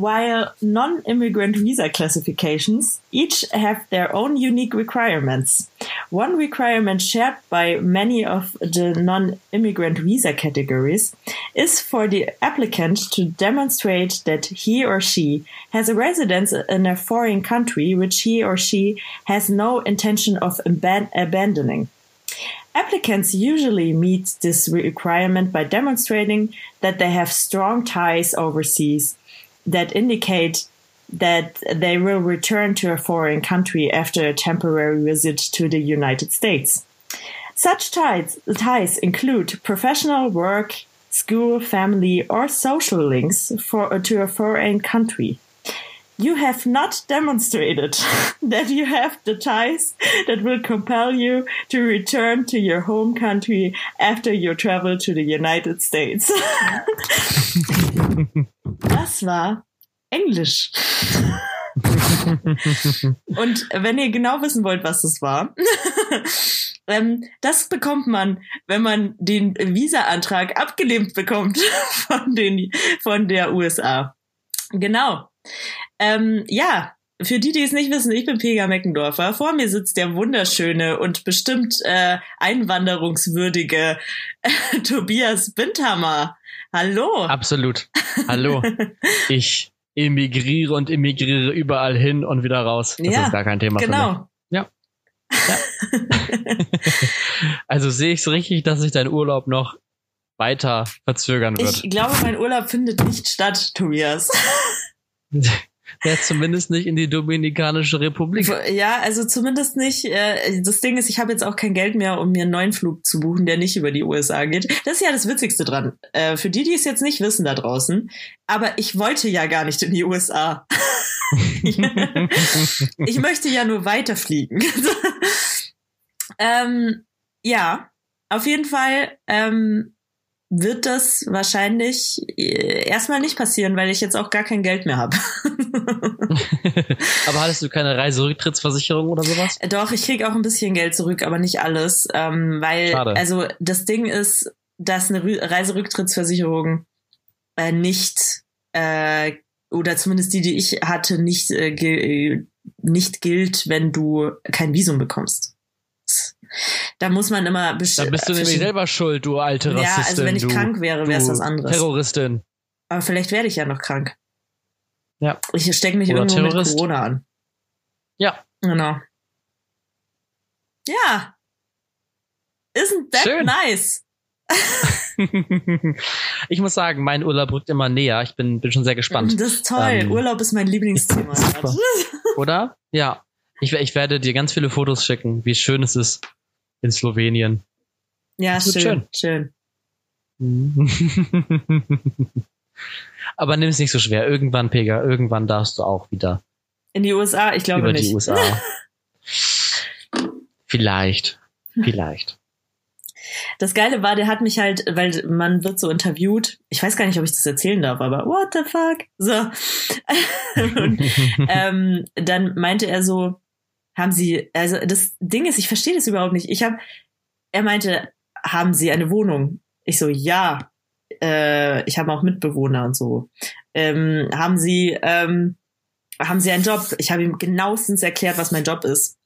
while non-immigrant visa classifications each have their own unique requirements. One requirement shared by many of the non-immigrant visa categories is for the applicant to demonstrate that he or she has a residence in a foreign country which he or she has no intention of aban abandoning. Applicants usually meet this requirement by demonstrating that they have strong ties overseas that indicate that they will return to a foreign country after a temporary visit to the United States. Such ties, ties include professional work, school, family, or social links for, to a foreign country. You have not demonstrated that you have the ties that will compel you to return to your home country after your travel to the United States. das war Englisch. Und wenn ihr genau wissen wollt, was das war, ähm, das bekommt man, wenn man den Visa-Antrag abgelehnt bekommt von, den, von der USA. Genau. Ähm, ja, für die, die es nicht wissen, ich bin Pega Meckendorfer. Vor mir sitzt der wunderschöne und bestimmt äh, einwanderungswürdige Tobias Bindhammer. Hallo. Absolut. Hallo. ich emigriere und emigriere überall hin und wieder raus. Das ja, ist gar kein Thema genau. für mich. Ja. ja. also sehe ich es richtig, dass sich dein Urlaub noch weiter verzögern wird. Ich glaube, mein Urlaub findet nicht statt, Tobias. Ja, zumindest nicht in die Dominikanische Republik. Ja, also zumindest nicht. Äh, das Ding ist, ich habe jetzt auch kein Geld mehr, um mir einen neuen Flug zu buchen, der nicht über die USA geht. Das ist ja das Witzigste dran. Äh, für die, die es jetzt nicht wissen da draußen. Aber ich wollte ja gar nicht in die USA. ich möchte ja nur weiterfliegen. ähm, ja, auf jeden Fall. Ähm, wird das wahrscheinlich äh, erstmal nicht passieren, weil ich jetzt auch gar kein Geld mehr habe. aber hattest du keine Reiserücktrittsversicherung oder sowas? Doch, ich krieg auch ein bisschen Geld zurück, aber nicht alles. Ähm, weil, Schade. also das Ding ist, dass eine Reiserücktrittsversicherung äh, nicht äh, oder zumindest die, die ich hatte, nicht, äh, nicht gilt, wenn du kein Visum bekommst. Da muss man immer Da bist du nämlich selber schuld, du alte Rassistin. Ja, also wenn ich du, krank wäre, wäre es was anderes. Terroristin. Aber vielleicht werde ich ja noch krank. Ja. Ich stecke mich Oder irgendwo Terrorist. mit Corona an. Ja. Genau. Ja. Isn't that Schön. nice? ich muss sagen, mein Urlaub rückt immer näher. Ich bin, bin schon sehr gespannt. Das ist toll. Ähm, Urlaub ist mein Lieblingsthema. Oder? Ja. Ich, ich werde dir ganz viele Fotos schicken, wie schön es ist in Slowenien. Ja, schön, schön. schön. Aber nimm es nicht so schwer. Irgendwann, Pega, irgendwann darfst du auch wieder. In die USA? Ich glaube über nicht. Die USA. vielleicht. Vielleicht. Das Geile war, der hat mich halt, weil man wird so interviewt. Ich weiß gar nicht, ob ich das erzählen darf, aber what the fuck? So. Und, ähm, dann meinte er so, haben Sie, also das Ding ist, ich verstehe das überhaupt nicht. Ich habe, er meinte, haben Sie eine Wohnung? Ich so, ja. Äh, ich habe auch Mitbewohner und so. Ähm, haben Sie, ähm, haben Sie einen Job? Ich habe ihm genauestens erklärt, was mein Job ist.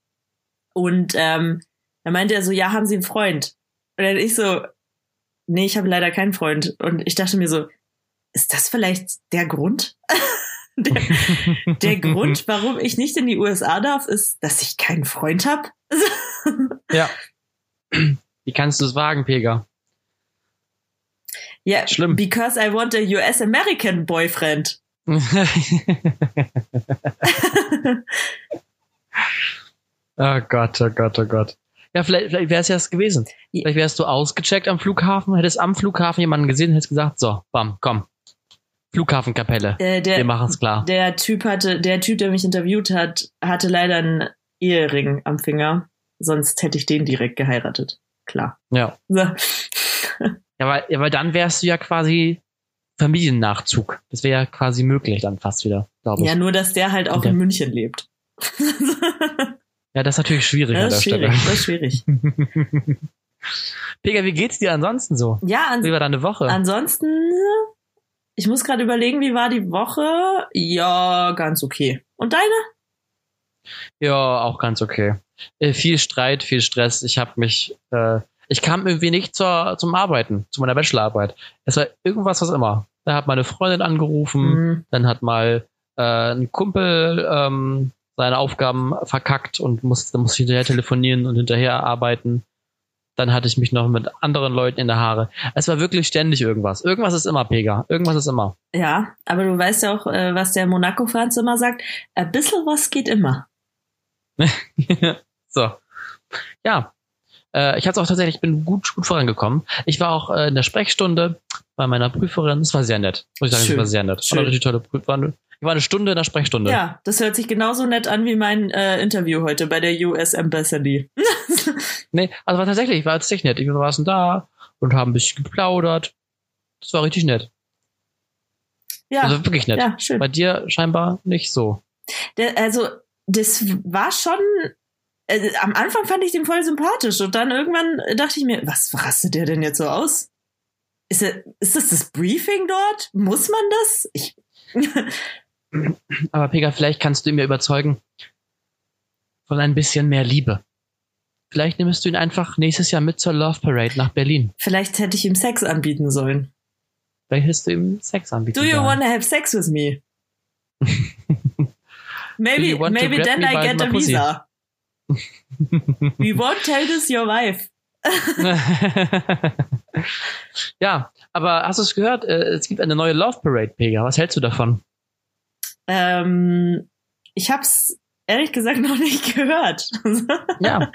Und ähm, dann meinte er so, ja, haben Sie einen Freund? Und dann ich so, nee, ich habe leider keinen Freund. Und ich dachte mir so, ist das vielleicht der Grund? Der, der Grund, warum ich nicht in die USA darf, ist, dass ich keinen Freund habe. ja. Wie kannst du es wagen, Pega? Ja, Schlimm. because I want a US American boyfriend. oh Gott, oh Gott, oh Gott. Ja, vielleicht, vielleicht wäre es ja es gewesen. Vielleicht wärst du ausgecheckt am Flughafen, hättest am Flughafen jemanden gesehen, hättest gesagt, so, bam, komm, Flughafenkapelle. Äh, der, Wir machen es klar. Der Typ hatte, der Typ, der mich interviewt hat, hatte leider einen Ehering am Finger. Sonst hätte ich den direkt geheiratet. Klar. Ja. So. ja, weil, ja, weil dann wärst du ja quasi Familiennachzug. Das wäre ja quasi möglich dann fast wieder, glaube ich. Ja, nur dass der halt auch der, in München lebt. ja, das ist natürlich schwierig das an der schwierig, Stelle. Das ist schwierig. Pega, wie geht's dir ansonsten so? Ja, ans wie war deine Woche? Ansonsten Ich muss gerade überlegen, wie war die Woche? Ja, ganz okay. Und deine? Ja, auch ganz okay. Äh, viel Streit, viel Stress. Ich habe mich, äh, ich kam irgendwie nicht zur, zum Arbeiten, zu meiner Bachelorarbeit. Es war irgendwas, was immer. Da hat meine Freundin angerufen, mhm. dann hat mal äh, ein Kumpel ähm, seine Aufgaben verkackt und musste, musste hinterher telefonieren und hinterher arbeiten. Dann hatte ich mich noch mit anderen Leuten in der Haare. Es war wirklich ständig irgendwas. Irgendwas ist immer, Pega. Irgendwas ist immer. Ja, aber du weißt ja auch, äh, was der Monaco-Franz immer sagt. Ein bisschen was geht immer. so. Ja. Äh, ich hatte auch tatsächlich, ich bin gut, gut vorangekommen. Ich war auch äh, in der Sprechstunde bei meiner Prüferin. Es war sehr nett. Muss ich sagen, es war sehr nett. Schön. War eine richtig tolle Prüferin. Ich war eine Stunde in der Sprechstunde. Ja, das hört sich genauso nett an wie mein äh, Interview heute bei der US Embassy. nee, also war tatsächlich, war tatsächlich nett. Wir waren da und haben ein bisschen geplaudert. Das war richtig nett. Ja. Also wirklich nett. Ja, schön. Bei dir scheinbar nicht so. Der, also, das war schon. Äh, am Anfang fand ich den voll sympathisch und dann irgendwann dachte ich mir, was rastet der denn jetzt so aus? Ist, er, ist das das Briefing dort? Muss man das? Ich. Aber Pega, vielleicht kannst du ihn mir überzeugen von ein bisschen mehr Liebe. Vielleicht nimmst du ihn einfach nächstes Jahr mit zur Love Parade nach Berlin. Vielleicht hätte ich ihm Sex anbieten sollen. Vielleicht hättest du ihm Sex anbieten sollen. Do you wanna have sex with me? maybe maybe then I get a visa. We won't tell this your wife. ja, aber hast du es gehört? Äh, es gibt eine neue Love Parade, Pega. Was hältst du davon? Ähm, ich hab's ehrlich gesagt noch nicht gehört. ja.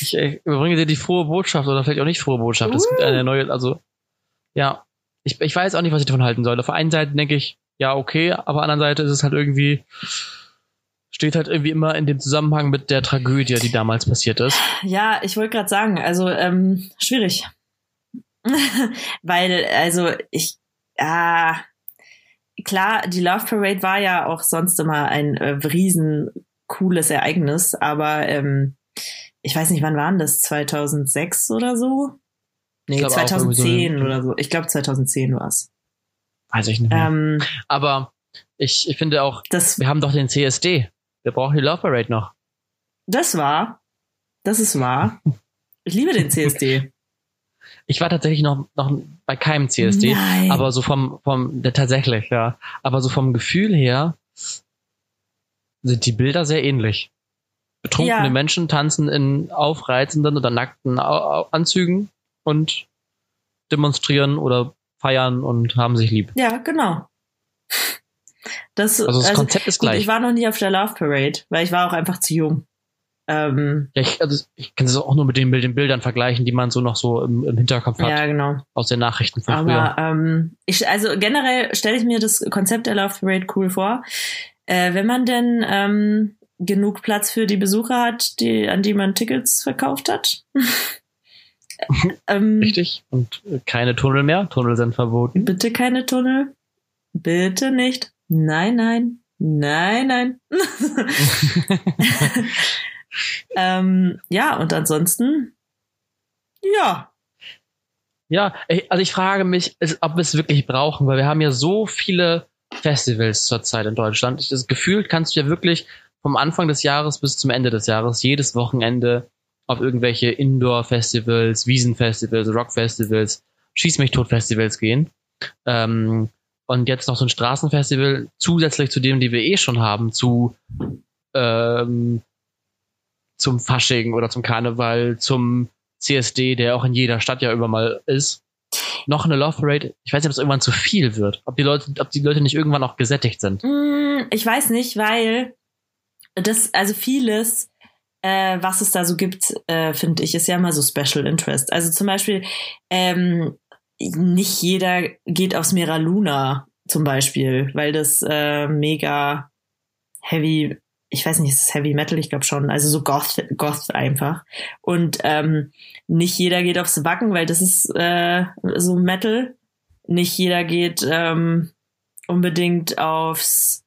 Ich, ich überbringe dir die frohe Botschaft oder vielleicht auch nicht frohe Botschaft. Uh. Es gibt eine neue, also, ja. Ich, ich weiß auch nicht, was ich davon halten soll. Auf der einen Seite denke ich, ja, okay, aber auf der anderen Seite ist es halt irgendwie, steht halt irgendwie immer in dem Zusammenhang mit der Tragödie, die damals passiert ist. Ja, ich wollte gerade sagen, also ähm, schwierig. Weil, also ich, ah, klar, die Love Parade war ja auch sonst immer ein äh, riesen cooles Ereignis, aber ähm, ich weiß nicht, wann waren das? 2006 oder so? Nee, 2010 so oder so. Ich glaube 2010 war es. Weiß ich nicht mehr. Ähm, aber ich, ich finde auch, das, wir haben doch den CSD. Wir brauchen die Love Parade noch. Das war. Das ist wahr. Ich liebe den CSD. Ich war tatsächlich noch, noch bei keinem CSD, Nein. aber so vom, vom, der, tatsächlich, ja. Aber so vom Gefühl her sind die Bilder sehr ähnlich. Betrunkene ja. Menschen tanzen in aufreizenden oder nackten Anzügen und demonstrieren oder feiern und haben sich lieb. Ja, genau. Das, also das also, Konzept ist gleich. Gut, ich war noch nie auf der Love Parade, weil ich war auch einfach zu jung. Ähm, ja, ich, also ich kann das auch nur mit den, mit den Bildern vergleichen, die man so noch so im, im Hinterkopf hat. Ja, genau. Aus den Nachrichten von Aber, früher. Ähm, ich, also generell stelle ich mir das Konzept der Love Parade cool vor. Äh, wenn man denn ähm, genug Platz für die Besucher hat, die, an die man Tickets verkauft hat. ähm, Richtig. Und keine Tunnel mehr. Tunnel sind verboten. Bitte keine Tunnel. Bitte nicht. Nein, nein. Nein, nein. ähm, ja, und ansonsten, ja. Ja, also ich frage mich, ob wir es wirklich brauchen, weil wir haben ja so viele Festivals zurzeit in Deutschland. Das Gefühl kannst du ja wirklich vom Anfang des Jahres bis zum Ende des Jahres jedes Wochenende auf irgendwelche Indoor-Festivals, Wiesenfestivals, Rockfestivals, Schieß mich tot Festivals gehen. Ähm, und jetzt noch so ein Straßenfestival zusätzlich zu dem, die wir eh schon haben, zu ähm, zum Fasching oder zum Karneval, zum CSD, der auch in jeder Stadt ja immer mal ist. Noch eine Love Parade. Ich weiß nicht, ob es irgendwann zu viel wird. Ob die Leute, ob die Leute nicht irgendwann auch gesättigt sind. Mm, ich weiß nicht, weil das, also vieles, äh, was es da so gibt, äh, finde ich, ist ja immer so Special Interest. Also zum Beispiel, ähm, nicht jeder geht aufs Mera Luna zum Beispiel, weil das äh, mega heavy ich weiß nicht, ist es Heavy Metal? Ich glaube schon. Also so Goth, Goth einfach. Und ähm, nicht jeder geht aufs Wacken, weil das ist äh, so Metal. Nicht jeder geht ähm, unbedingt aufs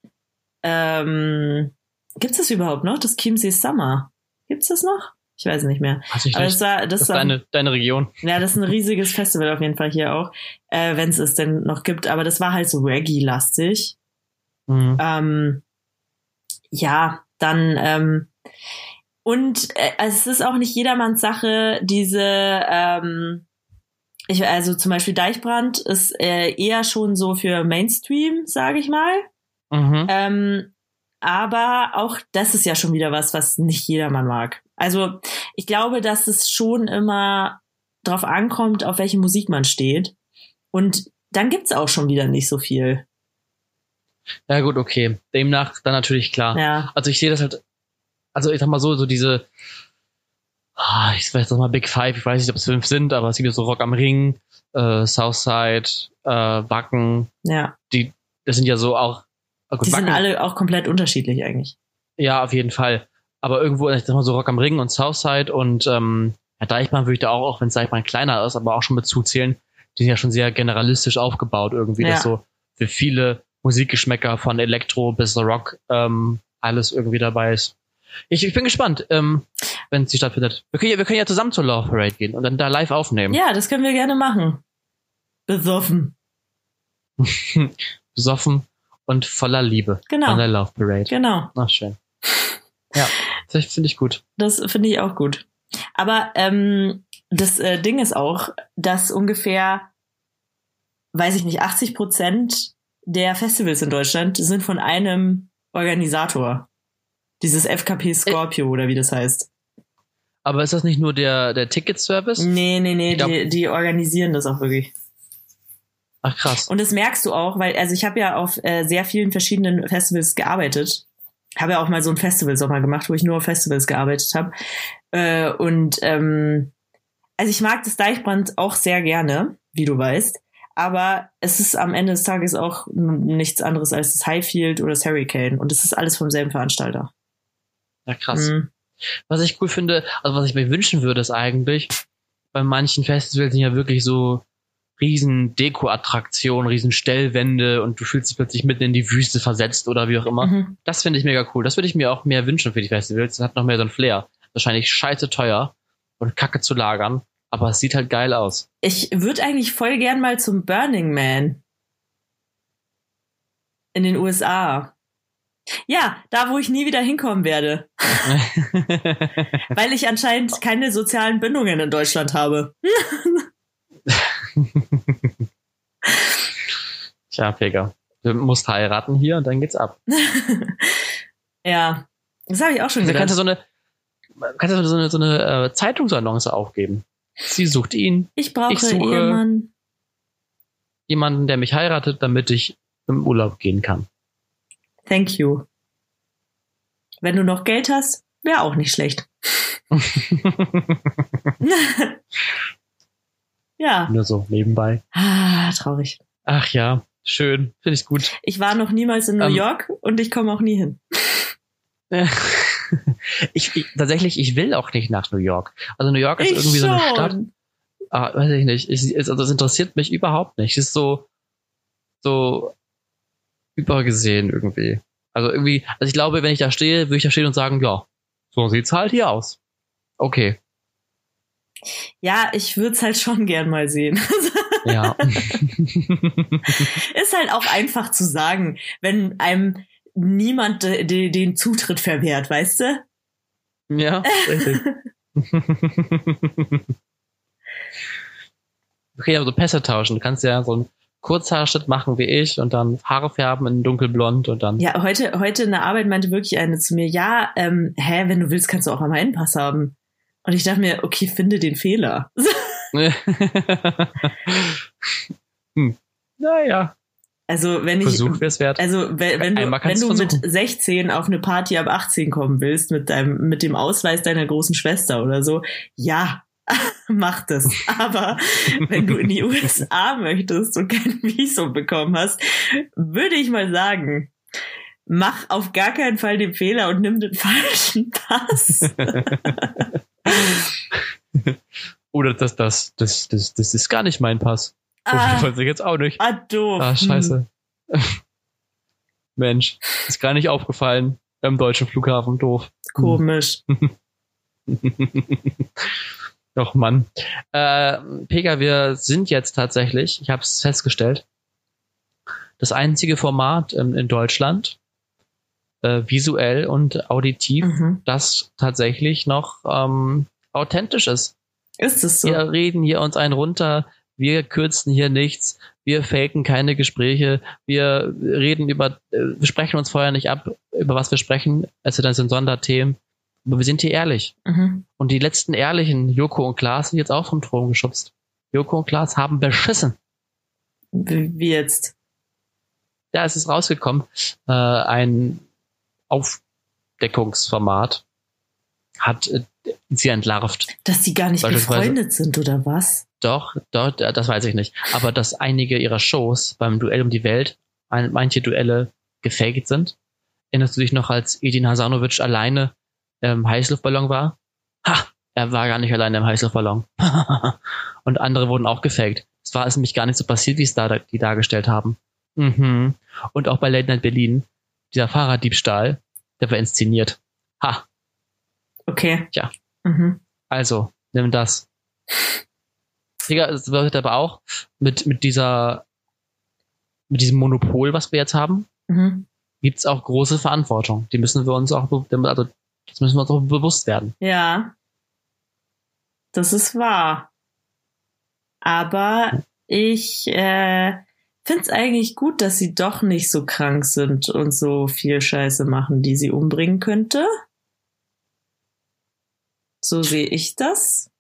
ähm, Gibt's das überhaupt noch? Das Chiemsee Summer. Gibt's das noch? Ich weiß nicht mehr. Weiß ich Aber nicht. das war, das, das ist deine, deine Region. Ja, das ist ein riesiges Festival auf jeden Fall hier auch, äh, wenn es es denn noch gibt. Aber das war halt so Reggae-lastig. Mhm. Ähm, ja, dann ähm, und äh, also es ist auch nicht jedermanns Sache, diese ähm, ich, also zum Beispiel Deichbrand ist äh, eher schon so für Mainstream, sage ich mal. Mhm. Ähm, aber auch das ist ja schon wieder was, was nicht jedermann mag. Also ich glaube, dass es schon immer drauf ankommt, auf welche Musik man steht. Und dann gibt's auch schon wieder nicht so viel. Ja gut, okay. Demnach dann natürlich klar. Ja. Also ich sehe das halt, also ich sag mal so, so diese, ah, ich weiß mal Big Five, ich weiß nicht, ob es fünf sind, aber es gibt so Rock am Ring, äh, Southside, äh, Wacken. Ja. Die, das sind ja so auch. Oh gut, die Wacken, sind alle auch komplett unterschiedlich eigentlich. Ja, auf jeden Fall. Aber irgendwo, ich sag mal so Rock am Ring und Southside und ähm, ja, Deichmann würde ich da auch, auch wenn es Deichmann kleiner ist, aber auch schon mit zuzählen, die sind ja schon sehr generalistisch aufgebaut irgendwie, ja. dass so für viele Musikgeschmäcker von Elektro bis Rock ähm, alles irgendwie dabei ist. Ich, ich bin gespannt, ähm, wenn sie stattfindet. Wir können, ja, wir können ja zusammen zur Love Parade gehen und dann da live aufnehmen. Ja, das können wir gerne machen. Besoffen. Besoffen und voller Liebe. Genau. An der Love Parade. Genau. Ach, schön. Ja, das finde ich gut. Das finde ich auch gut. Aber ähm, das äh, Ding ist auch, dass ungefähr, weiß ich nicht, 80 Prozent der Festivals in Deutschland sind von einem Organisator. Dieses FKP Scorpio oder wie das heißt. Aber ist das nicht nur der, der Ticket-Service? Nee, nee, nee, glaub, die, die organisieren das auch wirklich. Ach krass. Und das merkst du auch, weil, also ich habe ja auf äh, sehr vielen verschiedenen Festivals gearbeitet. Habe ja auch mal so ein Festivalsommer gemacht, wo ich nur auf Festivals gearbeitet habe. Äh, und ähm, also ich mag das Deichbrand auch sehr gerne, wie du weißt. Aber es ist am Ende des Tages auch nichts anderes als das Highfield oder das Hurricane. Und es ist alles vom selben Veranstalter. Ja, krass. Mhm. Was ich cool finde, also was ich mir wünschen würde, ist eigentlich, bei manchen Festivals sind ja wirklich so riesen Deko-Attraktionen, riesen Stellwände und du fühlst dich plötzlich mitten in die Wüste versetzt oder wie auch immer. Mhm. Das finde ich mega cool. Das würde ich mir auch mehr wünschen für die Festivals. Das hat noch mehr so ein Flair. Wahrscheinlich scheiße teuer und kacke zu lagern, aber es sieht halt geil aus. Ich würde eigentlich voll gern mal zum Burning Man. In den USA. Ja, da, wo ich nie wieder hinkommen werde. Weil ich anscheinend keine sozialen Bindungen in Deutschland habe. Tja, Pega. Du musst heiraten hier und dann geht's ab. ja, das habe ich auch schon gedacht. Kannst du so eine, kannst du so eine, so eine äh, Zeitungsannonce aufgeben. Sie sucht ihn. Ich brauche ich suche Ehemann. jemanden, der mich heiratet, damit ich im Urlaub gehen kann. Thank you. Wenn du noch Geld hast, wäre auch nicht schlecht. ja. Nur so nebenbei. Ah, traurig. Ach ja, schön. Finde ich gut. Ich war noch niemals in New ähm. York und ich komme auch nie hin. ich, ich, tatsächlich, ich will auch nicht nach New York. Also New York ist ich irgendwie schon. so eine Stadt. Ah, weiß ich nicht. Ich, also das interessiert mich überhaupt nicht. Es ist so, so übergesehen irgendwie. Also irgendwie, also ich glaube, wenn ich da stehe, würde ich da stehen und sagen, ja, so sieht's halt hier aus. Okay. Ja, ich würde es halt schon gern mal sehen. ja. ist halt auch einfach zu sagen, wenn einem niemand de, den Zutritt verwehrt, weißt du? Ja, richtig. okay, also Pässe tauschen. Du kannst ja so ein Kurzhaarschnitt machen wie ich und dann Haare färben in dunkelblond und dann. Ja, heute, heute in der Arbeit meinte wirklich eine zu mir, ja, ähm, hä, wenn du willst, kannst du auch einmal einen Pass haben. Und ich dachte mir, okay, finde den Fehler. hm. Naja. Also wenn ich Versuch wert. also wenn, wenn du, wenn du mit 16 auf eine Party ab 18 kommen willst mit deinem mit dem Ausweis deiner großen Schwester oder so, ja, mach das. Aber wenn du in die USA möchtest und kein Visum bekommen hast, würde ich mal sagen, mach auf gar keinen Fall den Fehler und nimm den falschen Pass. Oder das, das, das, das, das ist gar nicht mein Pass. Ah, weiß ich jetzt auch nicht. Ah, doof. Ah, scheiße. Mensch, ist gar nicht aufgefallen beim deutschen Flughafen. Doof. Komisch. Doch, Mann. Äh, Pega, wir sind jetzt tatsächlich, ich habe es festgestellt, das einzige Format ähm, in Deutschland, äh, visuell und auditiv, mhm. das tatsächlich noch ähm, authentisch ist. Ist es so? Wir reden hier uns einen runter, wir kürzen hier nichts, wir faken keine Gespräche, wir reden über, äh, wir sprechen uns vorher nicht ab, über was wir sprechen, also dann sind Sonderthemen. Aber wir sind hier ehrlich. Mhm. Und die letzten ehrlichen, Joko und Klaas, sind jetzt auch vom Thron geschubst. Joko und Klaas haben beschissen. Wie jetzt? Ja, es ist rausgekommen. Äh, ein Aufdeckungsformat hat äh, sie entlarvt. Dass sie gar nicht befreundet sind, oder was? Doch, doch, das weiß ich nicht. Aber dass einige ihrer Shows beim Duell um die Welt, manche Duelle gefaked sind. Erinnerst du dich noch, als Edin Hasanovic alleine im Heißluftballon war? Ha! Er war gar nicht alleine im Heißluftballon. und andere wurden auch gefaked. Es war es nämlich gar nicht so passiert, wie es da, die dargestellt haben. Mhm. Und auch bei Late Night Berlin, dieser Fahrraddiebstahl, der war inszeniert. Ha! Okay. Tja. Mhm. Also, nimm das. Digga, es bedeutet aber auch, mit, mit dieser, mit diesem Monopol, was wir jetzt haben, mhm. gibt es auch große Verantwortung. Die müssen wir uns auch, also, das müssen wir uns auch bewusst werden. Ja. Das ist wahr. Aber ich äh, finde es eigentlich gut, dass sie doch nicht so krank sind und so viel Scheiße machen, die sie umbringen könnte. So sehe ich das.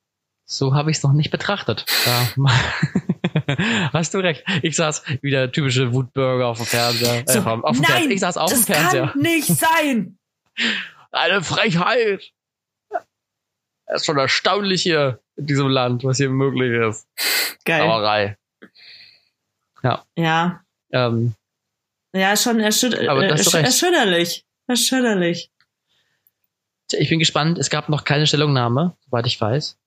So habe ich es noch nicht betrachtet. Ja. Hast du recht. Ich saß wie der typische Wutbürger auf dem Fernseher. So, äh, auf dem nein, Fernseher. Ich saß auf dem Fernseher. Kann nicht sein. Eine Frechheit. Es ist schon erstaunlich hier in diesem Land, was hier möglich ist. Geil. Sauerei. Ja. Ja. Ähm, ja, schon erschüt aber ersch erschütterlich. Erschütterlich. Ich bin gespannt. Es gab noch keine Stellungnahme, soweit ich weiß.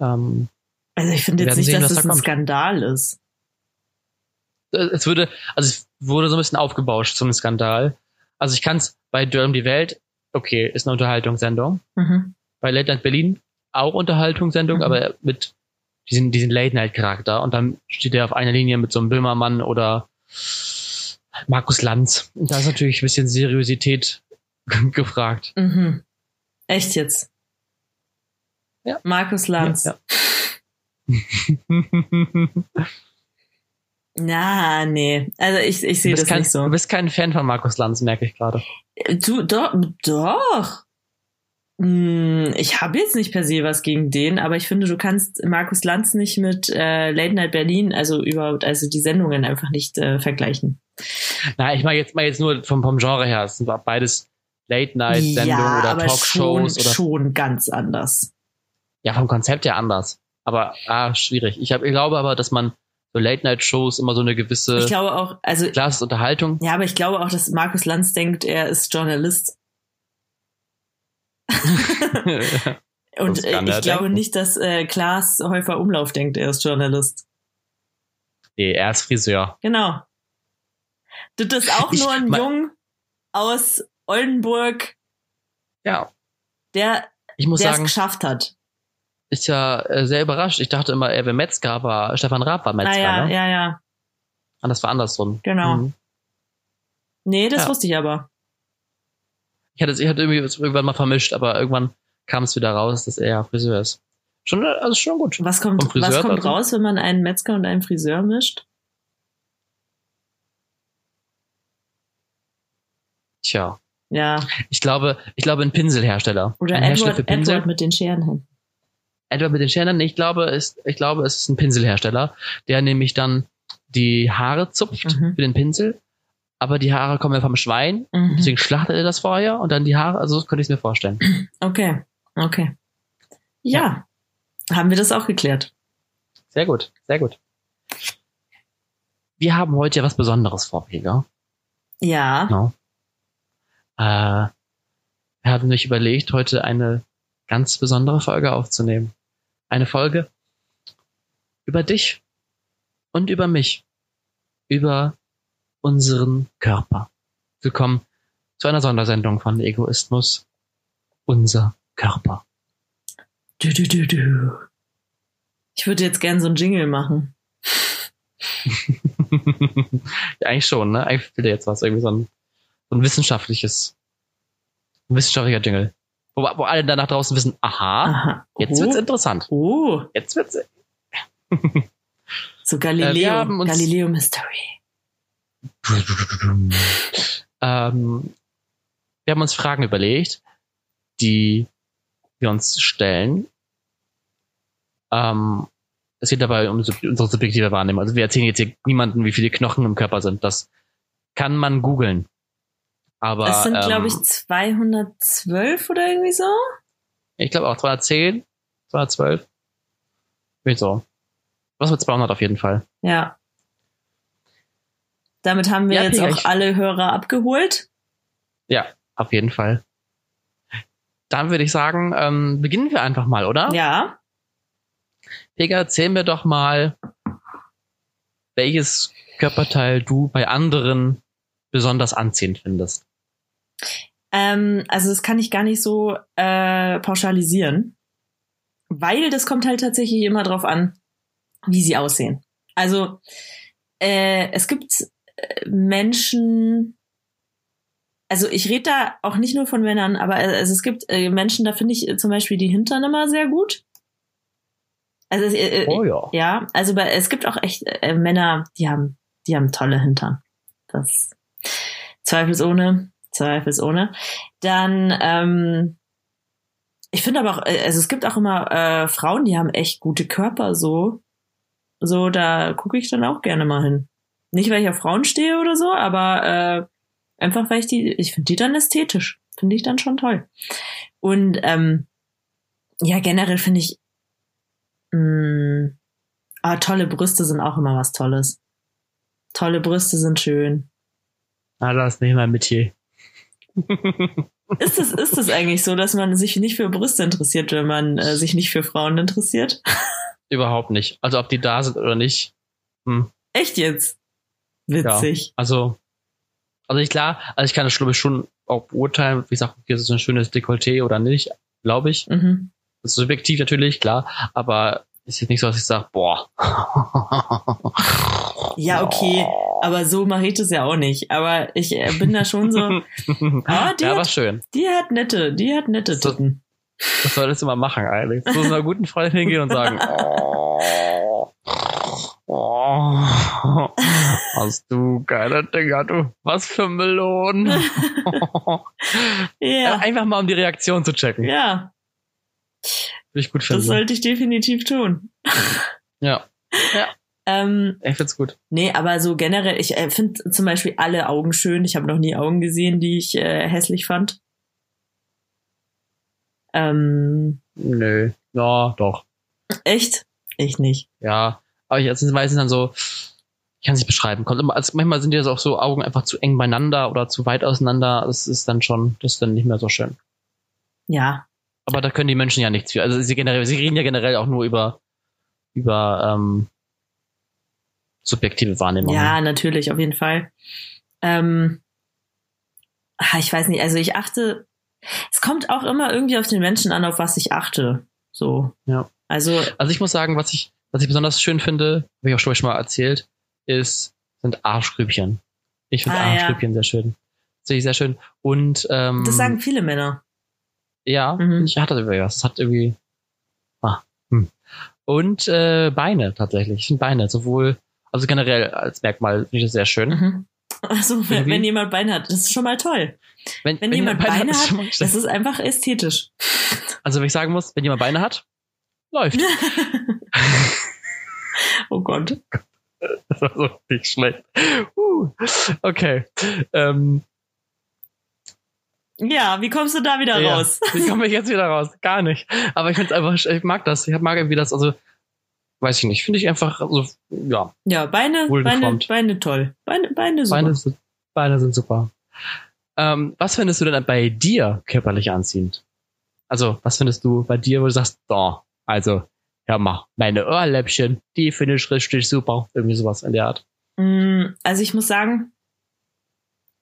Ähm, also ich finde jetzt nicht, sehen, dass es das ein Skandal ist. Äh, es würde, also es wurde so ein bisschen aufgebauscht zum Skandal. Also ich kann es bei Durham die Welt, okay, ist eine Unterhaltungssendung. Mhm. Bei Late Night Berlin auch Unterhaltungssendung, mhm. aber mit diesen, diesen Late-Night-Charakter. Und dann steht er auf einer Linie mit so einem Böhmermann oder Markus Lanz. Und da ist natürlich ein bisschen Seriosität gefragt. Mhm. Echt jetzt? Ja. Markus Lanz. Ja. Na, nee. Also ich, ich sehe das kein, nicht so. Du bist kein Fan von Markus Lanz, merke ich gerade. Du, doch, doch. Hm, ich habe jetzt nicht per se was gegen den, aber ich finde, du kannst Markus Lanz nicht mit äh, Late Night Berlin, also überhaupt, also die Sendungen einfach nicht äh, vergleichen. Na, ich meine jetzt mal jetzt nur vom, vom Genre her. Es sind beides Late-Night-Sendungen ja, oder Talkshows. Schon, oder schon ganz anders. Ja, vom Konzept her anders. Aber ah, schwierig. Ich, hab, ich glaube aber, dass man so Late-Night-Shows immer so eine gewisse ich glaube auch, also, Klasse Unterhaltung. Ja, aber ich glaube auch, dass Markus Lanz denkt, er ist Journalist. Und äh, ich glaube nicht, dass äh, Klaas Häufer Umlauf denkt, er ist Journalist. Nee, er ist Friseur. Genau. Das ist auch ich, nur ein Jung aus Oldenburg. Ja. Der, ich muss der sagen, es geschafft hat. Ist ja äh, sehr überrascht. Ich dachte immer, er wäre Metzger, aber Stefan Raab war Metzger. Ah, ja, ne? ja, ja. Und das war andersrum. Genau. Mhm. Nee, das ja. wusste ich aber. Ich hatte, ich hatte irgendwie irgendwann mal vermischt, aber irgendwann kam es wieder raus, dass er ja Friseur ist. Schon, also schon gut. Was kommt, was kommt also? raus, wenn man einen Metzger und einen Friseur mischt? Tja. Ja. Ich glaube, ich glaube ein Pinselhersteller. Oder ein Edward, Edward mit den Scherenhänden. Edward mit den Scherenhänden? Ich glaube, es, ich glaube, es ist ein Pinselhersteller, der nämlich dann die Haare zupft mhm. für den Pinsel. Aber die Haare kommen ja vom Schwein, mhm. deswegen schlachtet er das vorher und dann die Haare, also so könnte ich es mir vorstellen. Okay, okay. Ja, ja, haben wir das auch geklärt. Sehr gut, sehr gut. Wir haben heute ja was Besonderes vor, Pega. Ja. Genau. Äh, wir haben mich überlegt, heute eine ganz besondere Folge aufzunehmen. Eine Folge über dich und über mich. Über unseren Körper. Willkommen zu einer Sondersendung von Egoismus. Unser Körper. Du, du, du, du. Ich würde jetzt gern so einen Jingle machen. ja, eigentlich schon, ne? Eigentlich will der jetzt was, irgendwie so ein, so ein wissenschaftliches, ein wissenschaftlicher Jingle. Wo, wo alle dann nach draußen wissen, aha, aha. Oh. jetzt wird's interessant. Oh. Jetzt wird's. so Galileo, äh, Galileo Mystery. ähm, wir haben uns Fragen überlegt, die wir uns stellen. Ähm, es geht dabei um unsere subjektive Wahrnehmung. Also wir erzählen jetzt hier niemanden, wie viele Knochen im Körper sind. Das kann man googeln. Aber es sind, ähm, glaube ich, 212 oder irgendwie so. Ich glaube auch 210, 212. Wie so. Was mit 200 auf jeden Fall. Ja. Damit haben wir ja, jetzt auch alle Hörer abgeholt. Ja, auf jeden Fall. Dann würde ich sagen, ähm, beginnen wir einfach mal, oder? Ja. Pega, erzähl mir doch mal, welches Körperteil du bei anderen besonders anziehend findest. Ähm, also das kann ich gar nicht so äh, pauschalisieren, weil das kommt halt tatsächlich immer drauf an, wie sie aussehen. Also äh, es gibt äh, Menschen, also ich rede da auch nicht nur von Männern, aber äh, also es gibt äh, Menschen, da finde ich zum Beispiel die Hintern immer sehr gut. Also äh, äh, oh ja. ja, also bei, es gibt auch echt äh, Männer, die haben, die haben tolle Hintern. Das zweifelsohne, zweifelsohne. Dann, ähm, ich finde aber auch, also es gibt auch immer äh, Frauen, die haben echt gute Körper so. So, da gucke ich dann auch gerne mal hin. Nicht, weil ich auf Frauen stehe oder so, aber äh, einfach, weil ich die, ich finde die dann ästhetisch. Finde ich dann schon toll. Und ähm, ja, generell finde ich Mm. Aber tolle Brüste sind auch immer was Tolles. Tolle Brüste sind schön. Ah, das nicht mal mit hier. ist es ist es eigentlich so, dass man sich nicht für Brüste interessiert, wenn man äh, sich nicht für Frauen interessiert? Überhaupt nicht. Also ob die da sind oder nicht. Hm. Echt jetzt? Witzig. Ja, also, also ich klar, also ich kann das glaube ich schon auch beurteilen, wie gesagt, hier ist ein schönes Dekolleté oder nicht, glaube ich. Mhm. Das ist subjektiv natürlich, klar, aber ist jetzt nicht so, dass ich sage, boah. Ja, okay, aber so mache ich das ja auch nicht. Aber ich äh, bin da schon so. Ah, die ja, hat, schön. Die hat nette, die hat nette Titten. Das solltest du mal machen, eigentlich. Zu einer guten Freundin hingehen und sagen, oh, oh, hast du geile Dinger, du. Was für Melonen. ja. Einfach mal, um die Reaktion zu checken. Ja, ich gut finden. Das sollte ich definitiv tun. Ja. Ja. Ähm, ich find's gut. Nee, aber so generell, ich äh, finde zum Beispiel alle Augen schön. Ich habe noch nie Augen gesehen, die ich äh, hässlich fand. Ähm, Nö. Ja, doch. Echt? Ich nicht. Ja. Aber ich, sind meistens dann so, ich kann es nicht beschreiben. Kommt immer, also manchmal sind ja auch so Augen einfach zu eng beieinander oder zu weit auseinander. Das ist dann schon, das ist dann nicht mehr so schön. Ja, aber da können die Menschen ja nichts für. Also sie generell, sie reden ja generell auch nur über, über ähm, subjektive Wahrnehmung. Ja, natürlich, auf jeden Fall. Ähm, ah, ich weiß nicht, also ich achte, es kommt auch immer irgendwie auf den Menschen an, auf was ich achte. So. Ja. Also, also ich muss sagen, was ich, was ich besonders schön finde, habe ich auch schon mal erzählt, ist, sind Arschgrübchen. Ich finde ah, Arschgrübchen ja. sehr schön. Sehe ich sehr schön. Und ähm, das sagen viele Männer. Ja, mhm. ich hatte irgendwie was. Das hat irgendwie. Ah, hm. Und äh, Beine tatsächlich. Ich finde Beine sowohl, also generell als Merkmal finde ich das sehr schön. Mhm. Also wenn, wenn, jemand Beine hat, das ist schon mal toll. Wenn, wenn, wenn jemand Beine, Beine hat, hat das ist einfach ästhetisch. Also wenn ich sagen muss, wenn jemand Beine hat, läuft. oh Gott. Das war so nicht schlecht. Uh, okay. Ähm, ja, wie kommst du da wieder ja, raus? Wie komme ich jetzt wieder raus? Gar nicht. Aber ich finde einfach, ich mag das. Ich mag irgendwie das, also, weiß ich nicht, finde ich einfach, also, ja. Ja, Beine, Beine, Beine toll. Beine, Beine super. Beine sind, Beine sind super. Ähm, was findest du denn bei dir körperlich anziehend? Also, was findest du bei dir, wo du sagst, da, also, ja, mach meine Ohrläppchen, die finde ich richtig super. Irgendwie sowas in der Art. Mm, also, ich muss sagen,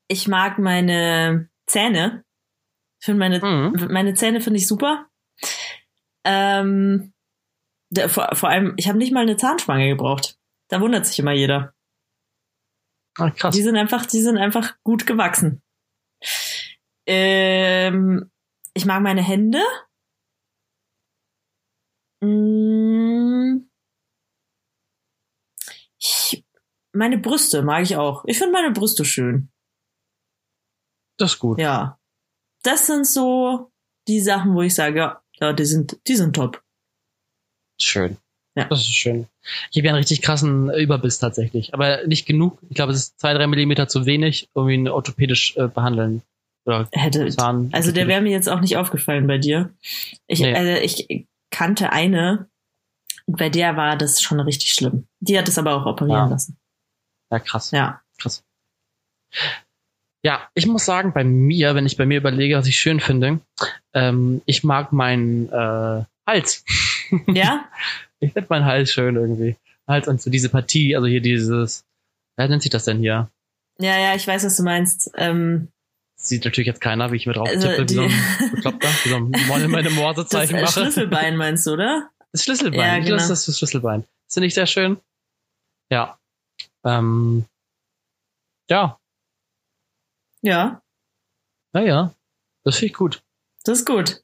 ich mag meine Zähne. Ich finde meine, mhm. meine Zähne finde ich super. Ähm, der, vor, vor allem, ich habe nicht mal eine Zahnspange gebraucht. Da wundert sich immer jeder. Ah, krass. Die sind einfach, die sind einfach gut gewachsen. Ähm, ich mag meine Hände. Mm. Ich, meine Brüste mag ich auch. Ich finde meine Brüste schön. Das ist gut. Ja. Das sind so die Sachen, wo ich sage, ja, ja die sind, die sind top. Schön. Ja. Das ist schön. Ich habe ja einen richtig krassen Überbiss tatsächlich, aber nicht genug. Ich glaube, es ist zwei, drei Millimeter zu wenig, um ihn orthopädisch äh, behandeln. Oder Hätte, Zahn also der wäre mir jetzt auch nicht aufgefallen bei dir. Ich, nee. also ich kannte eine, bei der war das schon richtig schlimm. Die hat es aber auch operieren ja. lassen. Ja, krass. Ja. Krass. Ja, ich muss sagen, bei mir, wenn ich bei mir überlege, was ich schön finde, ähm, ich mag meinen äh, Hals. Ja? ich finde meinen Hals schön irgendwie. Hals und so diese Partie, also hier dieses, wer nennt sich das denn hier? Ja, ja, ich weiß, was du meinst. Ähm, Sieht natürlich jetzt keiner, wie ich mir drauf also tippe, wie so ein Bekloppter, wie so ein meine Morsezeichen das, mache. Das Schlüsselbein meinst du, oder? Das Schlüsselbein, ja, genau. das ist das Schlüsselbein. Das finde ich sehr schön. Ja. Ähm, ja. Ja. Naja, das finde ich gut. Das ist gut.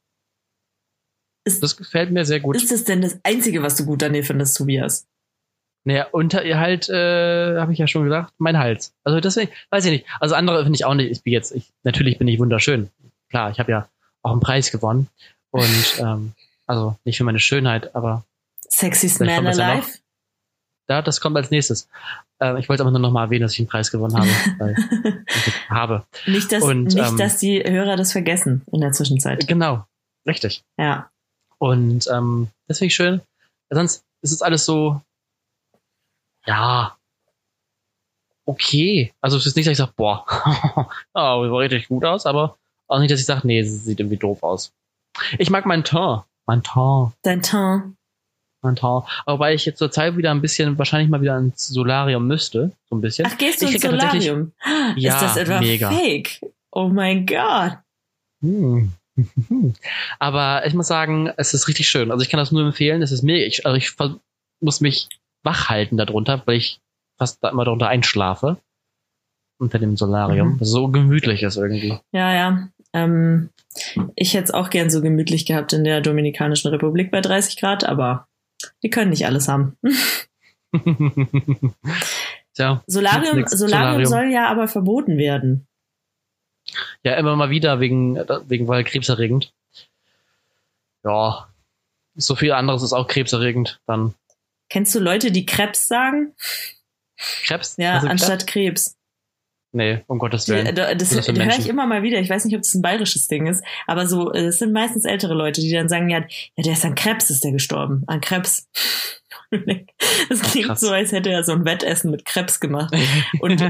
Ist, das gefällt mir sehr gut. Ist das denn das Einzige, was du gut an dir findest, Tobias? Naja, unter ihr halt, äh, habe ich ja schon gesagt, mein Hals. Also deswegen, weiß ich nicht. Also andere finde ich auch nicht. Ich bin jetzt, ich, natürlich bin ich wunderschön. Klar, ich habe ja auch einen Preis gewonnen. Und ähm, also nicht für meine Schönheit, aber. Sexiest Man Alive? Ja, das kommt als nächstes. Äh, ich wollte aber nur noch mal erwähnen, dass ich einen Preis gewonnen habe. weil ich habe. Nicht, dass, Und, nicht ähm, dass die Hörer das vergessen in der Zwischenzeit. Genau, richtig. Ja. Und ähm, das finde ich schön. Sonst ist es alles so, ja, okay. Also es ist nicht, dass ich sage, boah, oh, sieht richtig gut aus, aber auch nicht, dass ich sage, nee, es sieht irgendwie doof aus. Ich mag mein Teint. Mein Teint. Dein Teint. Aber weil ich jetzt zur Zeit wieder ein bisschen, wahrscheinlich mal wieder ins Solarium müsste. So ein bisschen. Ach, gehst du ich ins Solarium? Ja, ist das etwa mega. fake? Oh mein Gott. Hm. Aber ich muss sagen, es ist richtig schön. Also ich kann das nur empfehlen. Es ist mega. Ich, also ich muss mich wach halten darunter, weil ich fast da immer darunter einschlafe. Unter dem Solarium. Mhm. So gemütlich ist irgendwie. Ja, ja. Ähm, ich hätte es auch gern so gemütlich gehabt in der Dominikanischen Republik bei 30 Grad, aber wir können nicht alles haben. Tja, Solarium, Solarium, Solarium soll ja aber verboten werden. Ja, immer mal wieder wegen, wegen weil krebserregend. Ja, so viel anderes ist auch krebserregend dann. Kennst du Leute, die Krebs sagen? Krebs? Ja, also anstatt Krebs. Krebs. Nee, um Gottes Willen. Das, das, das höre ich immer mal wieder. Ich weiß nicht, ob das ein bayerisches Ding ist, aber so, es sind meistens ältere Leute, die dann sagen, ja, ja, der ist an Krebs, ist der gestorben. An Krebs. Das klingt Ach, so, als hätte er so ein Wettessen mit Krebs gemacht und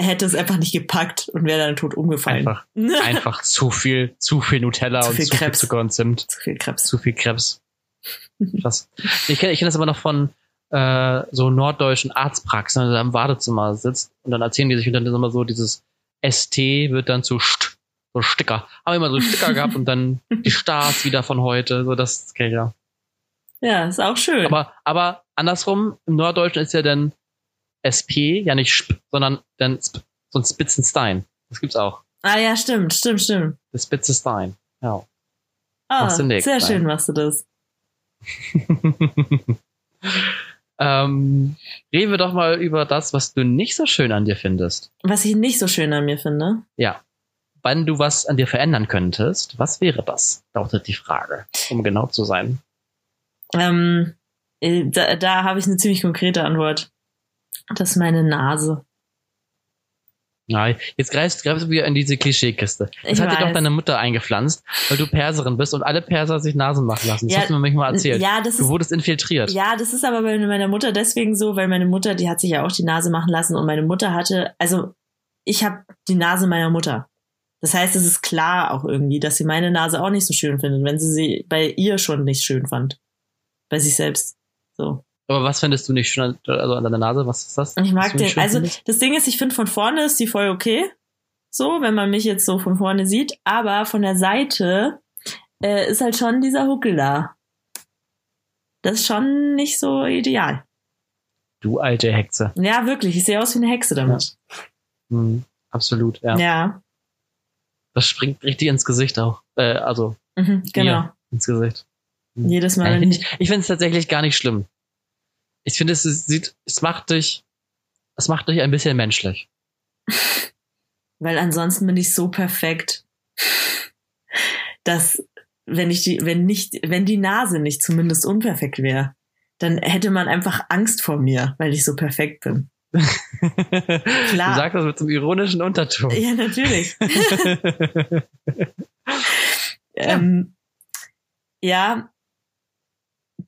hätte es einfach nicht gepackt und wäre dann tot umgefallen. Einfach, einfach zu viel, zu viel Nutella zu viel und zu Krebs. viel Zucker und Zimt. Zu viel Krebs. Zu viel Krebs. Krass. Ich kenne ich kenn das aber noch von äh, so norddeutschen Arztpraxen, du da im Wartezimmer sitzt und dann erzählen die sich und dann ist immer so dieses ST wird dann zu St, so Sticker. Haben immer so Sticker gehabt und dann die Stars wieder von heute, so das kenne ich ja. Ja, ist auch schön. Aber, aber andersrum, im Norddeutschen ist ja dann SP, ja nicht Sp, sondern dann Sp, so ein Spitzenstein. Das gibt's auch. Ah ja, stimmt, stimmt, stimmt. Das Spitzenstein, ja. Ah, sehr schön machst du das. ähm, reden wir doch mal über das, was du nicht so schön an dir findest. Was ich nicht so schön an mir finde? Ja. Wenn du was an dir verändern könntest, was wäre das? Lautet die Frage, um genau zu sein. Ähm, äh, da, da habe ich eine ziemlich konkrete Antwort. Das ist meine Nase. Nein, jetzt greifst, greifst du wieder in diese Klischeekiste. Das ich hat weiß. dir doch deine Mutter eingepflanzt, weil du Perserin bist und alle Perser sich Nasen machen lassen. Das ja, hast du mir manchmal erzählt. Ja, das du ist, wurdest infiltriert. Ja, das ist aber bei meiner Mutter deswegen so, weil meine Mutter, die hat sich ja auch die Nase machen lassen und meine Mutter hatte, also ich habe die Nase meiner Mutter. Das heißt, es ist klar auch irgendwie, dass sie meine Nase auch nicht so schön findet, wenn sie sie bei ihr schon nicht schön fand bei sich selbst. So. Aber was findest du nicht schön an, also an deiner Nase? Was ist das? Ich mag den. Also findest? das Ding ist, ich finde von vorne ist die voll okay. So, wenn man mich jetzt so von vorne sieht. Aber von der Seite äh, ist halt schon dieser Huckel da. das ist schon nicht so ideal. Du alte Hexe. Ja, wirklich. Ich sehe aus wie eine Hexe damit. Ja. Mhm, absolut, ja. Ja. Das springt richtig ins Gesicht auch. Äh, also. Mhm, genau. Ins Gesind. Mhm. Jedes Mal. Ich ich finde es tatsächlich gar nicht schlimm. Ich finde, es sieht, es macht dich, es macht dich ein bisschen menschlich. Weil ansonsten bin ich so perfekt, dass wenn ich die, wenn nicht, wenn die Nase nicht zumindest unperfekt wäre, dann hätte man einfach Angst vor mir, weil ich so perfekt bin. Klar. Du sagst das mit so einem ironischen Unterton. Ja, natürlich. ähm, ja,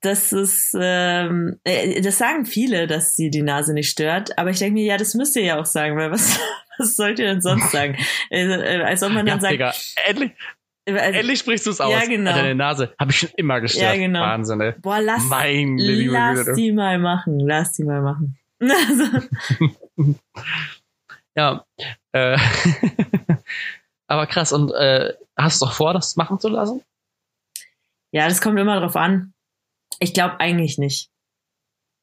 das ist, ähm, äh, das sagen viele, dass sie die Nase nicht stört, aber ich denke mir, ja, das müsst ihr ja auch sagen, weil was, was sollt ihr denn sonst sagen? Also, äh, als ob man dann ja, sagt, Digga, endlich, also, Endlich sprichst du es aus. Ja, genau. Deine Nase habe ich schon immer gestört. Ja, genau. Wahnsinn, ey. Boah, lass, mein lass die mal machen. Lass die mal machen. Also. ja. Äh, aber krass. Und äh, hast du doch vor, das machen zu lassen? Ja, das kommt immer drauf an. Ich glaube eigentlich nicht.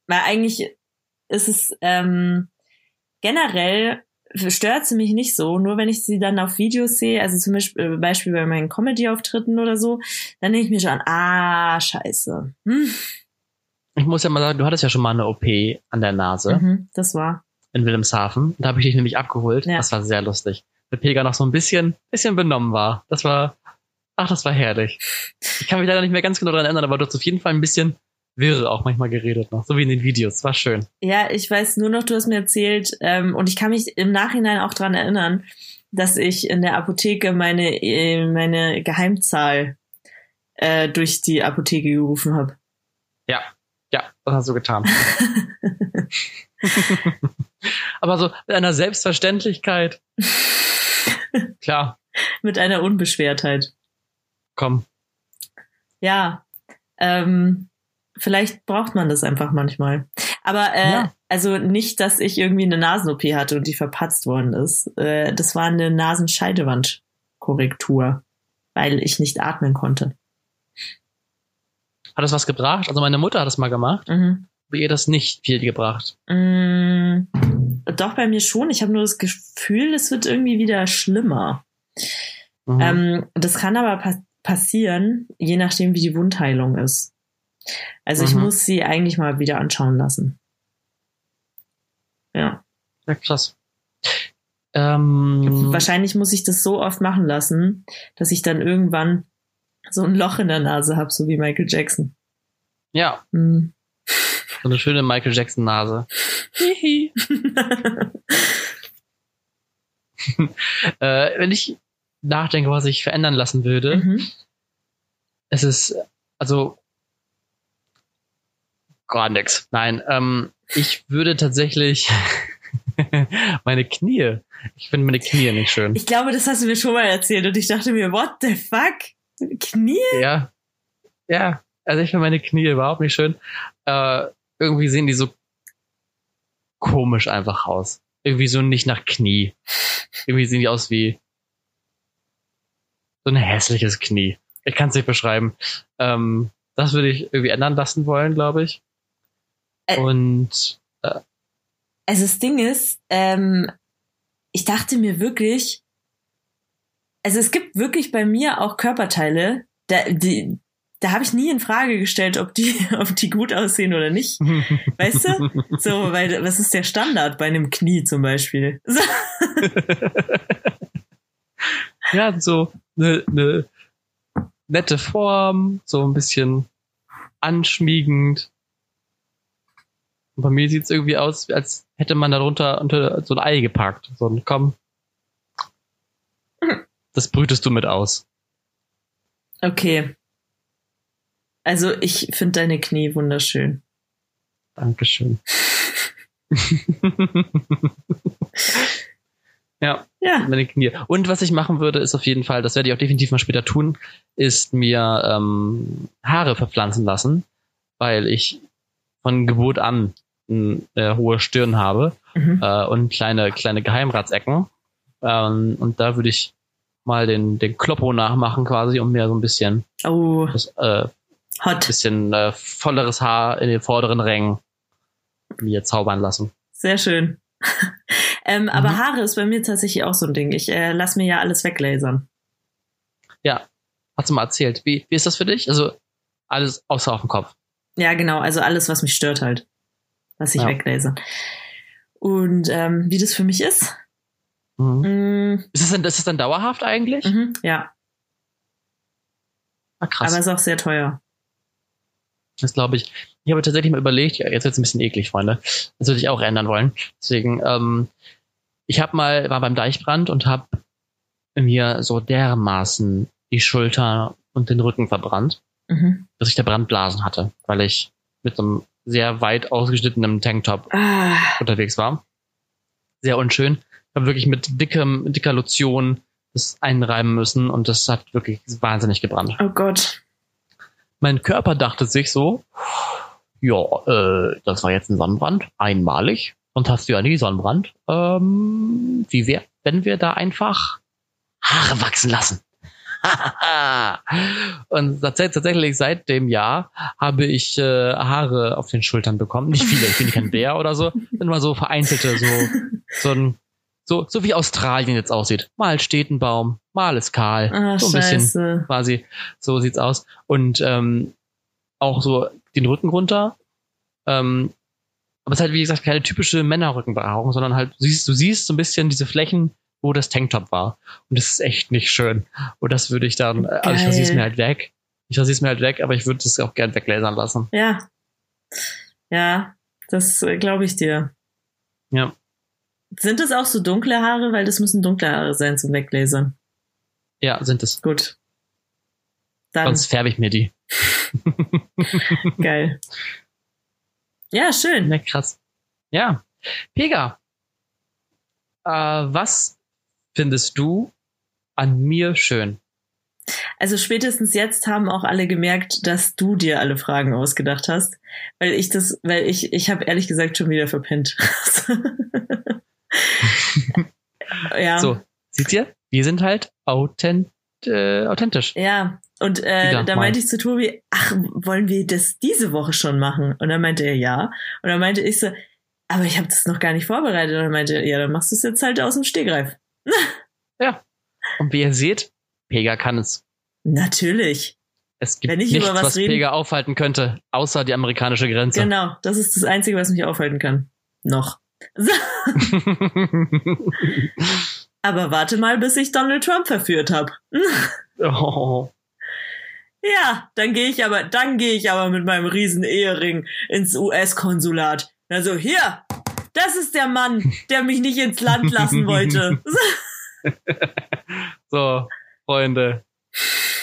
Weil eigentlich ist es ähm, generell stört sie mich nicht so, nur wenn ich sie dann auf Videos sehe, also zum Beispiel, äh, bei meinen Comedy-Auftritten oder so, dann denke ich mir schon, ah, scheiße. Hm. Ich muss ja mal sagen, du hattest ja schon mal eine OP an der Nase. Mhm, das war. In Wilhelmshaven. Da habe ich dich nämlich abgeholt. Ja. Das war sehr lustig. Weil Pega noch so ein bisschen, bisschen benommen war. Das war, ach, das war herrlich. Ich kann mich leider nicht mehr ganz genau daran erinnern, aber du hast auf jeden Fall ein bisschen wirre auch manchmal geredet noch, so wie in den Videos. War schön. Ja, ich weiß nur noch, du hast mir erzählt, ähm, und ich kann mich im Nachhinein auch dran erinnern, dass ich in der Apotheke meine, äh, meine Geheimzahl äh, durch die Apotheke gerufen habe. Ja, ja, das hast du getan. Aber so mit einer Selbstverständlichkeit. Klar. Mit einer Unbeschwertheit. Komm. Ja. Ähm, vielleicht braucht man das einfach manchmal. Aber äh, ja. also nicht, dass ich irgendwie eine Nasen-OP hatte und die verpatzt worden ist. Äh, das war eine Nasenscheidewandkorrektur, weil ich nicht atmen konnte. Hat das was gebracht? Also meine Mutter hat das mal gemacht. Mhm. Bei ihr das nicht viel gebracht. Mm, doch, bei mir schon. Ich habe nur das Gefühl, es wird irgendwie wieder schlimmer. Mhm. Ähm, das kann aber pa passieren, je nachdem, wie die Wundheilung ist. Also mhm. ich muss sie eigentlich mal wieder anschauen lassen. Ja. Ja, krass. Ähm, Wahrscheinlich muss ich das so oft machen lassen, dass ich dann irgendwann so ein Loch in der Nase habe, so wie Michael Jackson. Ja. Mhm. So eine schöne Michael Jackson Nase. äh, wenn ich nachdenke, was ich verändern lassen würde, mhm. es ist, also gar nichts. Nein, ähm, ich würde tatsächlich meine Knie. Ich finde meine Knie nicht schön. Ich glaube, das hast du mir schon mal erzählt und ich dachte mir, what the fuck? Knie? Ja. Ja. Also ich finde meine Knie überhaupt nicht schön. Äh, irgendwie sehen die so komisch einfach aus. Irgendwie so nicht nach Knie. Irgendwie sehen die aus wie so ein hässliches Knie. Ich kann es nicht beschreiben. Ähm, das würde ich irgendwie ändern lassen wollen, glaube ich. Äh, Und äh, also das Ding ist, ähm, ich dachte mir wirklich, also es gibt wirklich bei mir auch Körperteile, da, die, da habe ich nie in Frage gestellt, ob die, ob die gut aussehen oder nicht. Weißt du? So, weil was ist der Standard bei einem Knie zum Beispiel? So. Ja, so eine ne nette Form, so ein bisschen anschmiegend. Und bei mir sieht es irgendwie aus, als hätte man darunter unter so ein Ei gepackt. So ein komm. Das brütest du mit aus. Okay. Also ich finde deine Knie wunderschön. Dankeschön. ja, ja, meine Knie. Und was ich machen würde, ist auf jeden Fall, das werde ich auch definitiv mal später tun, ist mir ähm, Haare verpflanzen lassen, weil ich von Geburt an äh, hohe Stirn habe mhm. äh, und kleine, kleine Geheimratsecken. Ähm, und da würde ich mal den, den Kloppo nachmachen quasi, um mir so ein bisschen oh. das, äh, Hot. Bisschen äh, volleres Haar in den vorderen Rängen mir zaubern lassen. Sehr schön. Ähm, mhm. Aber Haare ist bei mir tatsächlich auch so ein Ding. Ich äh, lasse mir ja alles weglasern. Ja, hast du mal erzählt. Wie, wie ist das für dich? Also alles außer auf dem Kopf. Ja, genau. Also alles, was mich stört halt. Was ich ja. weglaser. Und ähm, wie das für mich ist? Mhm. Mm. Ist, es dann, ist es dann dauerhaft eigentlich? Mhm, ja. Ah, krass. Aber ist auch sehr teuer. Das glaube ich. Ich habe tatsächlich mal überlegt, ja, jetzt wird es ein bisschen eklig, Freunde. Das würde ich auch ändern wollen. Deswegen, ähm, ich habe mal, war beim Deichbrand und habe mir so dermaßen die Schulter und den Rücken verbrannt, mhm. dass ich da Brandblasen hatte, weil ich mit einem sehr weit ausgeschnittenen Tanktop ah. unterwegs war. Sehr unschön. Ich habe wirklich mit dickem, dicker Lotion das einreiben müssen und das hat wirklich wahnsinnig gebrannt. Oh Gott. Mein Körper dachte sich so, ja, äh, das war jetzt ein Sonnenbrand, einmalig. Und hast du ja nie Sonnenbrand. Ähm, wie wär, wenn wir da einfach Haare wachsen lassen? und tatsächlich seit dem Jahr habe ich äh, Haare auf den Schultern bekommen. Nicht viele, ich bin kein Bär oder so, sind mal so vereinzelte, so, so ein, so, so wie Australien jetzt aussieht. Mal steht ein Baum, mal ist kahl. Ah, so ein Scheiße. bisschen quasi, so sieht's aus. Und ähm, auch so den Rücken runter. Ähm, aber es ist halt, wie gesagt, keine typische Männerrückenbehaarung, sondern halt, du siehst, du siehst so ein bisschen diese Flächen, wo das Tanktop war. Und das ist echt nicht schön. Und das würde ich dann, Geil. also ich rasiere es mir halt weg. Ich rasiere es mir halt weg, aber ich würde es auch gern weglasern lassen. Ja. Ja, das äh, glaube ich dir. Ja. Sind es auch so dunkle Haare? Weil das müssen dunkle Haare sein zum Weglasern. Ja, sind es. Gut. Dann. Sonst färbe ich mir die. Geil. Ja, schön. Ja, krass. Ja. Pega, äh, was findest du an mir schön? Also spätestens jetzt haben auch alle gemerkt, dass du dir alle Fragen ausgedacht hast, weil ich das, weil ich, ich habe ehrlich gesagt schon wieder verpennt. ja. So, seht ihr? Wir sind halt authent, äh, authentisch. Ja, und äh, da meinte ich zu Tobi, ach, wollen wir das diese Woche schon machen? Und dann meinte er ja. Und dann meinte ich so, aber ich habe das noch gar nicht vorbereitet. Und er meinte, ja, dann machst du es jetzt halt aus dem Stegreif. ja. Und wie ihr seht, Pega kann es. Natürlich. Es gibt nichts, was, was reden, Pega aufhalten könnte, außer die amerikanische Grenze. Genau, das ist das Einzige, was mich aufhalten kann. Noch. aber warte mal, bis ich Donald Trump verführt habe. oh. Ja, dann gehe ich aber, dann gehe ich aber mit meinem riesen Ehering ins US-Konsulat. Also hier, das ist der Mann, der mich nicht ins Land lassen wollte. so, Freunde,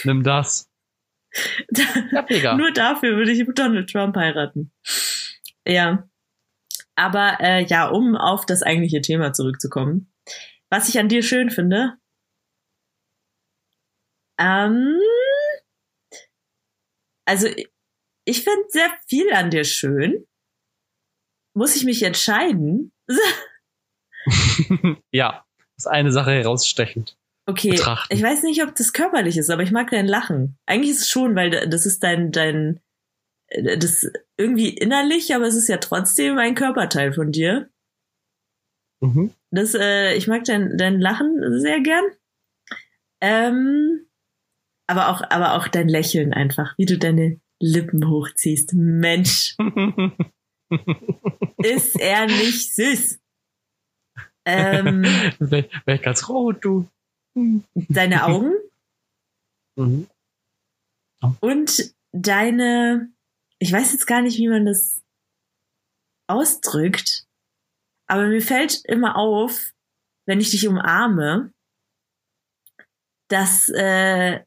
nimm das. Ja, Nur dafür würde ich Donald Trump heiraten. Ja. Aber äh, ja, um auf das eigentliche Thema zurückzukommen. Was ich an dir schön finde. Ähm, also ich finde sehr viel an dir schön. Muss ich mich entscheiden? ja, ist eine Sache herausstechend. Okay, betrachten. ich weiß nicht, ob das körperlich ist, aber ich mag dein Lachen. Eigentlich ist es schon, weil das ist dein, dein, äh, das irgendwie innerlich, aber es ist ja trotzdem ein Körperteil von dir. Mhm. Das, äh, ich mag dein, dein Lachen sehr gern. Ähm, aber auch, aber auch dein Lächeln einfach, wie du deine Lippen hochziehst. Mensch. ist er nicht süß? Ähm, Wäre ganz rot, du. Deine Augen. Mhm. Oh. Und deine, ich weiß jetzt gar nicht, wie man das ausdrückt, aber mir fällt immer auf, wenn ich dich umarme, dass äh,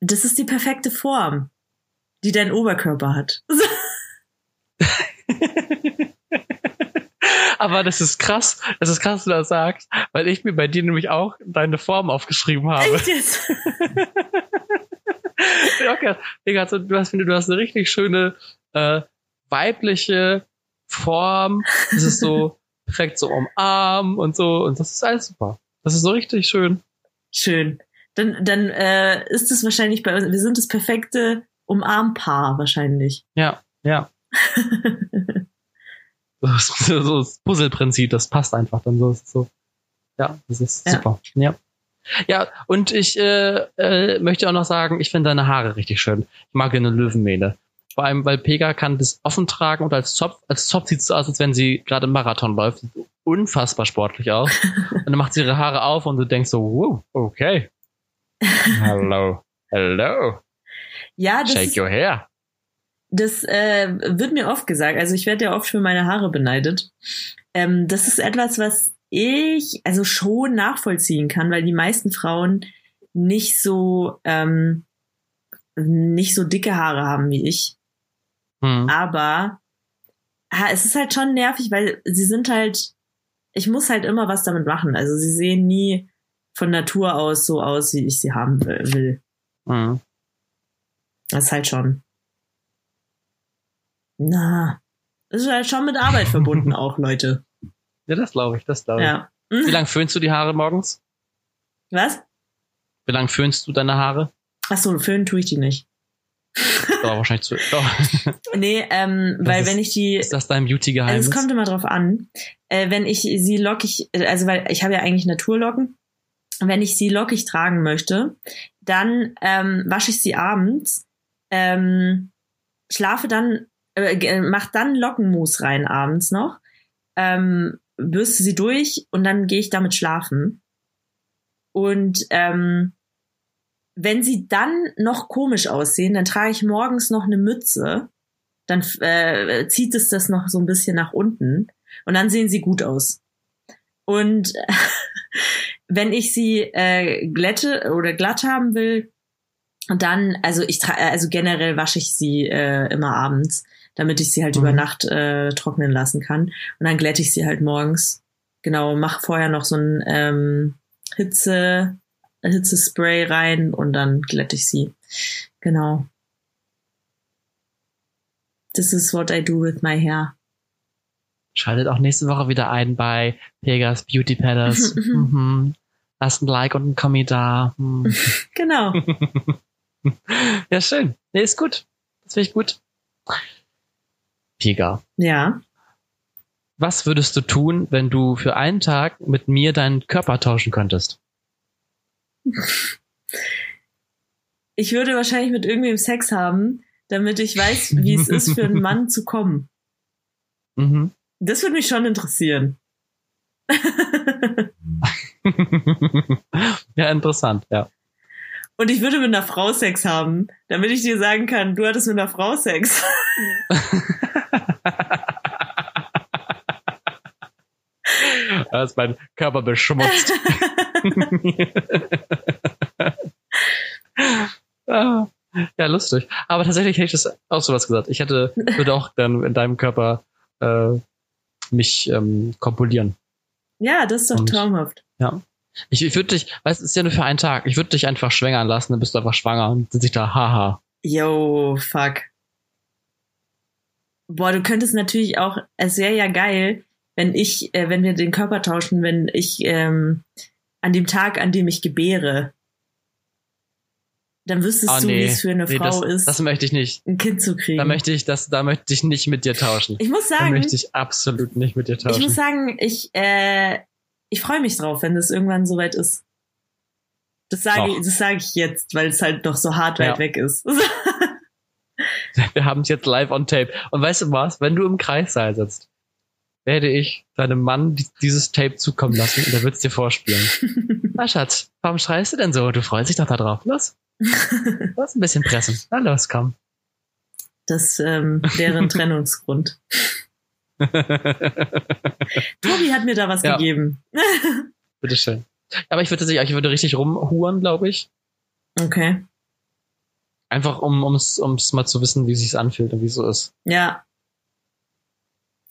das ist die perfekte Form, die dein Oberkörper hat. Aber das ist krass, das ist krass, du das sagst, weil ich mir bei dir nämlich auch deine Form aufgeschrieben habe. Echt jetzt? Digga, du hast, du hast eine richtig schöne äh, weibliche Form. Das ist so perfekt so umarmen und so und das ist alles super. Das ist so richtig schön. Schön dann, dann äh, ist es wahrscheinlich bei uns, wir sind das perfekte Umarmpaar wahrscheinlich. Ja, ja. so, so das Puzzleprinzip, das passt einfach dann so. so. Ja, das ist ja. super. Ja. Ja, und ich äh, äh, möchte auch noch sagen, ich finde deine Haare richtig schön. Ich mag eine Löwenmähne. Vor allem, weil Pega kann das offen tragen und als Zopf, als Zopf sieht es so aus, als wenn sie gerade im Marathon läuft. Sieht unfassbar sportlich aus. und dann macht sie ihre Haare auf und du denkst so, wow, okay. Hello. Hello. Ja, das Shake your hair. Das äh, wird mir oft gesagt. Also ich werde ja oft für meine Haare beneidet. Ähm, das ist etwas, was ich also schon nachvollziehen kann, weil die meisten Frauen nicht so ähm, nicht so dicke Haare haben wie ich. Hm. Aber ja, es ist halt schon nervig, weil sie sind halt, ich muss halt immer was damit machen. Also sie sehen nie von Natur aus so aus, wie ich sie haben will. Hm. Das ist halt schon. Na, das ist halt schon mit Arbeit verbunden auch, Leute. Ja, das glaube ich, das glaube ich. Ja. Wie lange föhnst du die Haare morgens? Was? Wie lange föhnst du deine Haare? Ach so, föhnen tue ich die nicht. Doch, wahrscheinlich zu. Doch. Nee, ähm, weil ist, wenn ich die. Ist das dein Beauty-Geheimnis? Also es kommt immer drauf an. Äh, wenn ich sie lockig, also weil ich habe ja eigentlich Naturlocken. Wenn ich sie lockig tragen möchte, dann ähm, wasche ich sie abends, ähm, schlafe dann, äh, mach dann Lockenmus rein abends noch, ähm, bürste sie durch und dann gehe ich damit schlafen. Und ähm, wenn sie dann noch komisch aussehen, dann trage ich morgens noch eine Mütze, dann äh, zieht es das noch so ein bisschen nach unten und dann sehen sie gut aus. Und wenn ich sie äh, glätte oder glatt haben will, dann, also ich also generell wasche ich sie äh, immer abends, damit ich sie halt mhm. über Nacht äh, trocknen lassen kann. Und dann glätte ich sie halt morgens. Genau, mache vorher noch so ein ähm, Hitze, Hitzespray rein und dann glätte ich sie. Genau. This is what I do with my hair. Schaltet auch nächste Woche wieder ein bei Pegas Beauty Palace. mhm. Lasst ein Like und ein Kommi da. Mhm. genau. ja, schön. Nee, ist gut. Das finde ich gut. Pega. Ja. Was würdest du tun, wenn du für einen Tag mit mir deinen Körper tauschen könntest? Ich würde wahrscheinlich mit irgendwem Sex haben, damit ich weiß, wie es ist, für einen Mann zu kommen. Mhm. Das würde mich schon interessieren. ja, interessant, ja. Und ich würde mit einer Frau Sex haben, damit ich dir sagen kann, du hattest mit einer Frau Sex. Da ist mein Körper beschmutzt. ja, lustig. Aber tatsächlich hätte ich das auch sowas gesagt. Ich hätte, würde auch dann in deinem Körper äh, mich ähm, kompulieren. Ja, das ist doch Und, traumhaft. Ja. Ich, ich würde dich, weißt du, es ist ja nur für einen Tag. Ich würde dich einfach schwängern lassen, dann bist du einfach schwanger und sitze ich da, haha. Yo, fuck. Boah, du könntest natürlich auch, es wäre ja geil, wenn ich, äh, wenn wir den Körper tauschen, wenn ich ähm, an dem Tag, an dem ich gebäre, dann wüsstest oh, du, nee. wie es für eine nee, Frau das, ist. Das möchte ich nicht. Ein Kind zu kriegen. Da möchte ich, das, da möchte ich nicht mit dir tauschen. Ich muss sagen. Da möchte ich absolut nicht mit dir tauschen. Ich muss sagen, ich, äh, ich freue mich drauf, wenn das irgendwann soweit ist. Das sage, ich, das sage ich jetzt, weil es halt noch so hart weit ja. weg ist. Wir haben es jetzt live on tape. Und weißt du was? Wenn du im Kreissaal sitzt werde ich deinem Mann dieses Tape zukommen lassen und er wird es dir vorspielen. Na Schatz, warum schreist du denn so? Du freust dich doch da drauf. Los. Los, ein bisschen pressen. Na los, komm. Das ähm, wäre ein Trennungsgrund. Tobi hat mir da was ja. gegeben. Bitteschön. Aber ich würde ich würde richtig rumhuren, glaube ich. Okay. Einfach um ums ums mal zu wissen, wie es sich anfühlt und wie es so ist. Ja,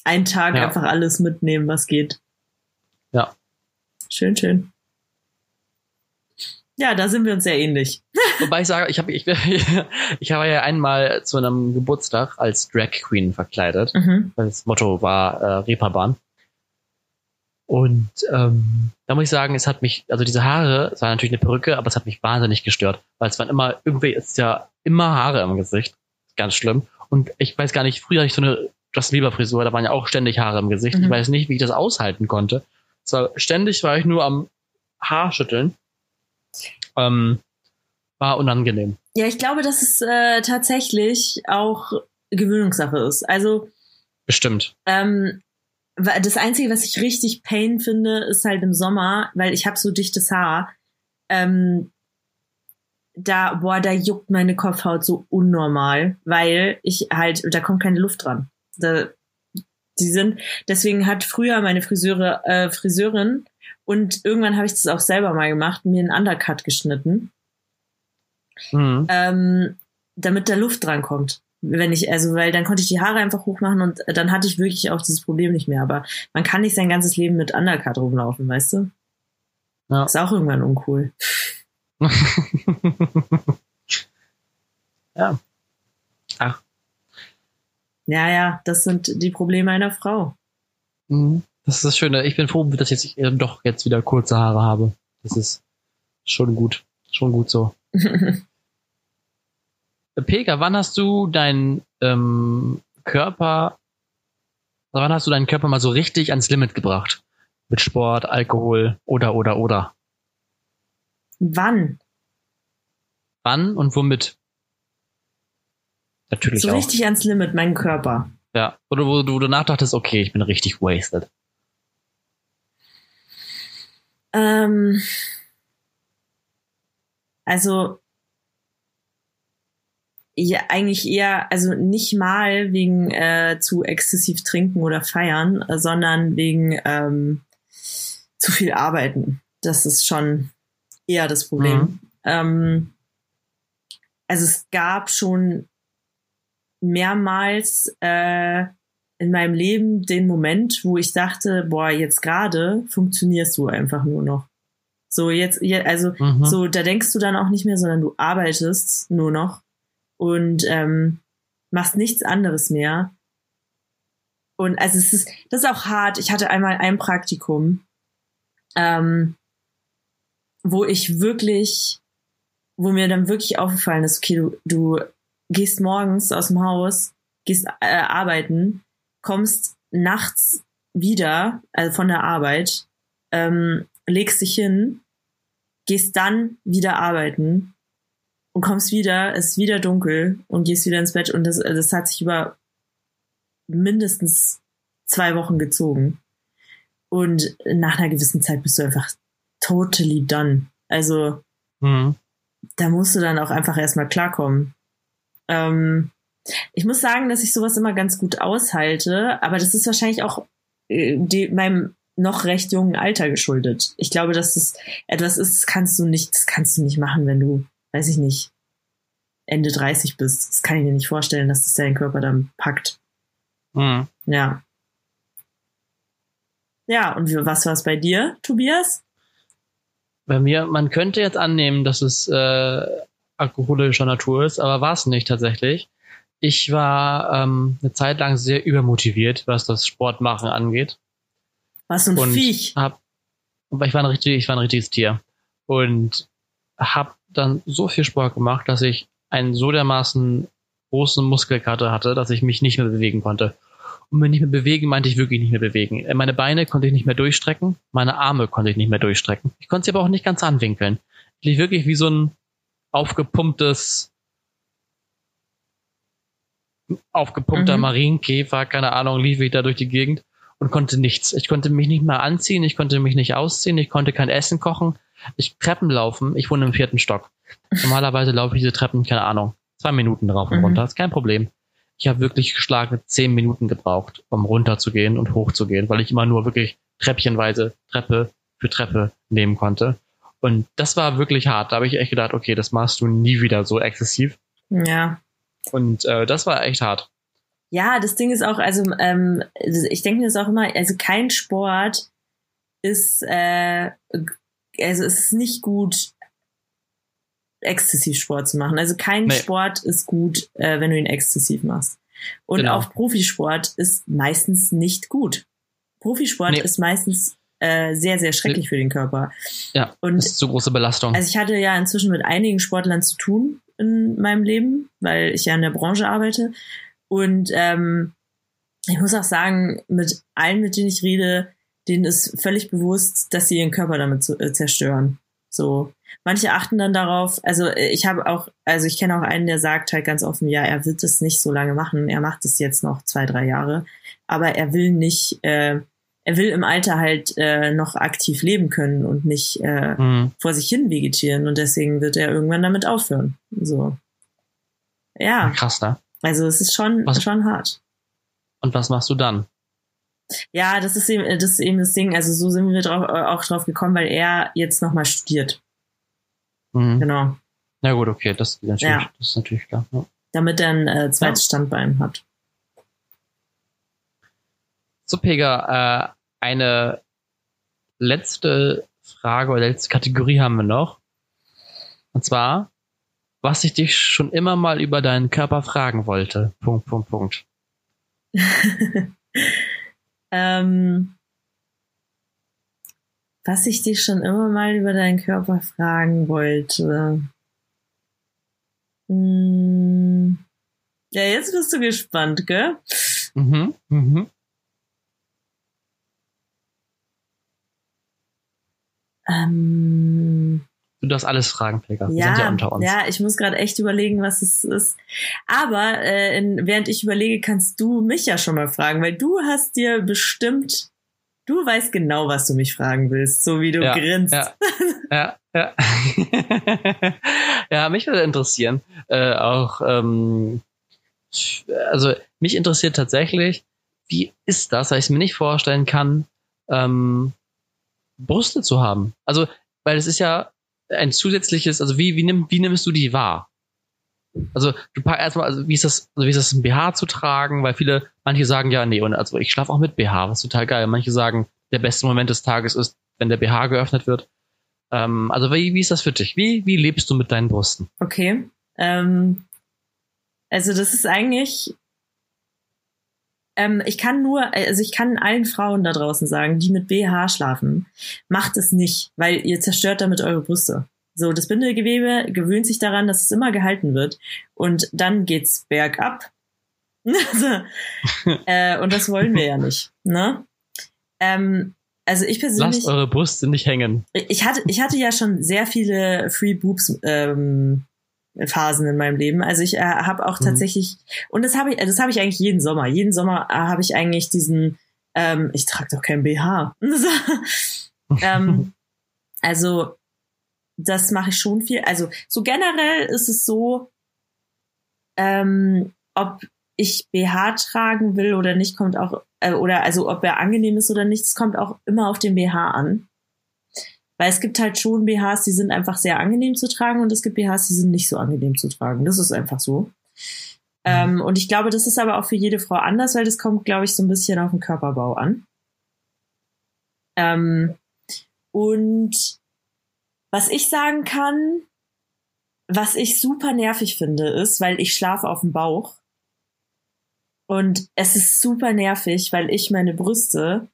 einen Tag ja. einfach alles mitnehmen, was geht. Ja. Schön, schön. Ja, da sind wir uns sehr ähnlich. Wobei ich sage, ich habe ich, ich habe ja einmal zu einem Geburtstag als Drag Queen verkleidet. Mhm. Das Motto war äh, Reeperbahn. Und ähm, da muss ich sagen, es hat mich, also diese Haare, es war natürlich eine Perücke, aber es hat mich wahnsinnig gestört, weil es waren immer, irgendwie ist ja immer Haare im Gesicht. Ganz schlimm. Und ich weiß gar nicht, früher hatte ich so eine Justin Bieber Frisur, da waren ja auch ständig Haare im Gesicht. Mhm. Ich weiß nicht, wie ich das aushalten konnte. Es war, ständig war ich nur am Haarschütteln. Ähm, war unangenehm. Ja, ich glaube, dass es äh, tatsächlich auch Gewöhnungssache ist. Also bestimmt. Ähm, das Einzige, was ich richtig pain finde, ist halt im Sommer, weil ich habe so dichtes Haar. Ähm, da, boah, da juckt meine Kopfhaut so unnormal, weil ich halt, da kommt keine Luft dran. Da, die sind, deswegen hat früher meine Friseure, äh, Friseurin und irgendwann habe ich das auch selber mal gemacht, mir einen Undercut geschnitten, mhm. ähm, damit da Luft dran kommt wenn ich, also, weil dann konnte ich die Haare einfach hochmachen und dann hatte ich wirklich auch dieses Problem nicht mehr. Aber man kann nicht sein ganzes Leben mit Undercut rumlaufen, weißt du? Ja. Ist auch irgendwann uncool. ja. Ach. Ja, ja, das sind die Probleme einer Frau. Mhm. Das ist das Schöne. Ich bin froh, dass jetzt ich doch jetzt wieder kurze Haare habe. Das ist schon gut. Schon gut so. Pega, wann hast du deinen ähm, Körper, wann hast du deinen Körper mal so richtig ans Limit gebracht? Mit Sport, Alkohol oder, oder, oder? Wann? Wann und womit? Natürlich so auch. richtig ans Limit, meinen Körper. Ja, oder wo du danach dachtest, okay, ich bin richtig wasted. Ähm, also ja eigentlich eher, also nicht mal wegen äh, zu exzessiv trinken oder feiern, sondern wegen ähm, zu viel arbeiten. Das ist schon eher das Problem. Mhm. Ähm, also es gab schon mehrmals äh, in meinem Leben den Moment, wo ich dachte, boah, jetzt gerade funktionierst du einfach nur noch. So jetzt, also mhm. so, da denkst du dann auch nicht mehr, sondern du arbeitest nur noch und ähm, machst nichts anderes mehr. Und also es ist, das ist auch hart. Ich hatte einmal ein Praktikum, ähm, wo ich wirklich, wo mir dann wirklich aufgefallen ist, okay, du, du gehst morgens aus dem Haus, gehst äh, arbeiten, kommst nachts wieder, also von der Arbeit, ähm, legst dich hin, gehst dann wieder arbeiten und kommst wieder, es ist wieder dunkel und gehst wieder ins Bett und das, das hat sich über mindestens zwei Wochen gezogen. Und nach einer gewissen Zeit bist du einfach totally done. Also mhm. da musst du dann auch einfach erstmal klarkommen. Ähm, ich muss sagen, dass ich sowas immer ganz gut aushalte, aber das ist wahrscheinlich auch äh, die, meinem noch recht jungen Alter geschuldet. Ich glaube, dass das etwas ist, das kannst du nicht, das kannst du nicht machen, wenn du weiß ich nicht, Ende 30 bist. Das kann ich mir nicht vorstellen, dass das dein Körper dann packt. Mhm. Ja. Ja, und was war es bei dir, Tobias? Bei mir, man könnte jetzt annehmen, dass es äh, alkoholischer Natur ist, aber war es nicht tatsächlich. Ich war ähm, eine Zeit lang sehr übermotiviert, was das Sportmachen angeht. Was ein und Viech. Hab, ich war ein richtig, ich war ein richtiges Tier und habe dann so viel Sport gemacht, dass ich einen so dermaßen großen Muskelkater hatte, dass ich mich nicht mehr bewegen konnte. Und mit nicht mehr bewegen meinte ich wirklich nicht mehr bewegen. Äh, meine Beine konnte ich nicht mehr durchstrecken, meine Arme konnte ich nicht mehr durchstrecken. Ich konnte sie aber auch nicht ganz anwinkeln. Ich lief wirklich wie so ein aufgepumptes, aufgepumpter mhm. Marienkäfer, keine Ahnung, lief ich da durch die Gegend und konnte nichts. Ich konnte mich nicht mehr anziehen, ich konnte mich nicht ausziehen, ich konnte kein Essen kochen, ich Treppen laufen, ich wohne im vierten Stock. Normalerweise laufe ich diese Treppen, keine Ahnung, zwei Minuten drauf und mhm. runter, ist kein Problem. Ich habe wirklich geschlagene zehn Minuten gebraucht, um runterzugehen und hochzugehen, weil ich immer nur wirklich treppchenweise Treppe für Treppe nehmen konnte. Und das war wirklich hart. Da habe ich echt gedacht, okay, das machst du nie wieder so exzessiv. Ja. Und äh, das war echt hart. Ja, das Ding ist auch, also ähm, ich denke mir das auch immer, also kein Sport ist, äh, also es ist nicht gut, exzessiv Sport zu machen. Also kein nee. Sport ist gut, äh, wenn du ihn exzessiv machst. Und genau. auch Profisport ist meistens nicht gut. Profisport nee. ist meistens äh, sehr, sehr schrecklich für den Körper. Ja, und das ist zu große Belastung. Also ich hatte ja inzwischen mit einigen Sportlern zu tun in meinem Leben, weil ich ja in der Branche arbeite. Und ähm, ich muss auch sagen, mit allen, mit denen ich rede, denen ist völlig bewusst, dass sie ihren Körper damit zu, äh, zerstören. So. Manche achten dann darauf, also äh, ich habe auch, also ich kenne auch einen, der sagt halt ganz offen, ja, er wird es nicht so lange machen, er macht es jetzt noch zwei, drei Jahre, aber er will nicht, äh, er will im Alter halt äh, noch aktiv leben können und nicht äh, mhm. vor sich hin vegetieren und deswegen wird er irgendwann damit aufhören. So. Ja. Krass, ne? Also es ist schon, was, schon hart. Und was machst du dann? Ja, das ist eben das, ist eben das Ding. Also so sind wir drauf, auch drauf gekommen, weil er jetzt nochmal studiert. Mhm. Genau. Na gut, okay, das, natürlich, ja. das ist natürlich klar. Ja. Damit er ein äh, zweites ja. Standbein hat. So, Pega, äh, eine letzte Frage oder letzte Kategorie haben wir noch. Und zwar, was ich dich schon immer mal über deinen Körper fragen wollte. Punkt, Punkt, Punkt. ähm, was ich dich schon immer mal über deinen Körper fragen wollte. Hm. Ja, jetzt bist du gespannt, gell? Mhm, mhm. Ähm, Du darfst alles fragen, Pega. Wir ja, sind ja unter uns. Ja, ich muss gerade echt überlegen, was es ist. Aber äh, in, während ich überlege, kannst du mich ja schon mal fragen, weil du hast dir bestimmt, du weißt genau, was du mich fragen willst, so wie du ja, grinst. Ja, ja, ja. ja, mich würde interessieren, äh, auch, ähm, also mich interessiert tatsächlich, wie ist das, weil ich es mir nicht vorstellen kann, ähm, Brüste zu haben. Also, weil es ist ja ein zusätzliches, also wie, wie, nimm, wie nimmst du die wahr? Also du erstmal, also wie ist das, also wie ist das, ein BH zu tragen? Weil viele, manche sagen ja, nee, und also ich schlafe auch mit BH, was total geil. Manche sagen, der beste Moment des Tages ist, wenn der BH geöffnet wird. Ähm, also wie, wie ist das für dich? Wie, wie lebst du mit deinen Brüsten? Okay. Ähm, also das ist eigentlich ähm, ich kann nur, also ich kann allen Frauen da draußen sagen, die mit BH schlafen, macht es nicht, weil ihr zerstört damit eure Brüste. So, das Bindegewebe gewöhnt sich daran, dass es immer gehalten wird und dann geht's bergab. äh, und das wollen wir ja nicht. Ne? Ähm, also ich persönlich. Lasst eure Brüste nicht hängen. Ich hatte, ich hatte ja schon sehr viele Free Boobs ähm, Phasen in meinem Leben. Also ich äh, habe auch mhm. tatsächlich und das habe ich, das habe ich eigentlich jeden Sommer. Jeden Sommer äh, habe ich eigentlich diesen. Ähm, ich trage doch kein BH. ähm, also das mache ich schon viel. Also so generell ist es so, ähm, ob ich BH tragen will oder nicht, kommt auch, äh, oder also ob er angenehm ist oder nicht, es kommt auch immer auf den BH an. Weil es gibt halt schon BHs, die sind einfach sehr angenehm zu tragen und es gibt BHs, die sind nicht so angenehm zu tragen. Das ist einfach so. Mhm. Ähm, und ich glaube, das ist aber auch für jede Frau anders, weil das kommt, glaube ich, so ein bisschen auf den Körperbau an. Ähm, und was ich sagen kann, was ich super nervig finde, ist, weil ich schlafe auf dem Bauch. Und es ist super nervig, weil ich meine Brüste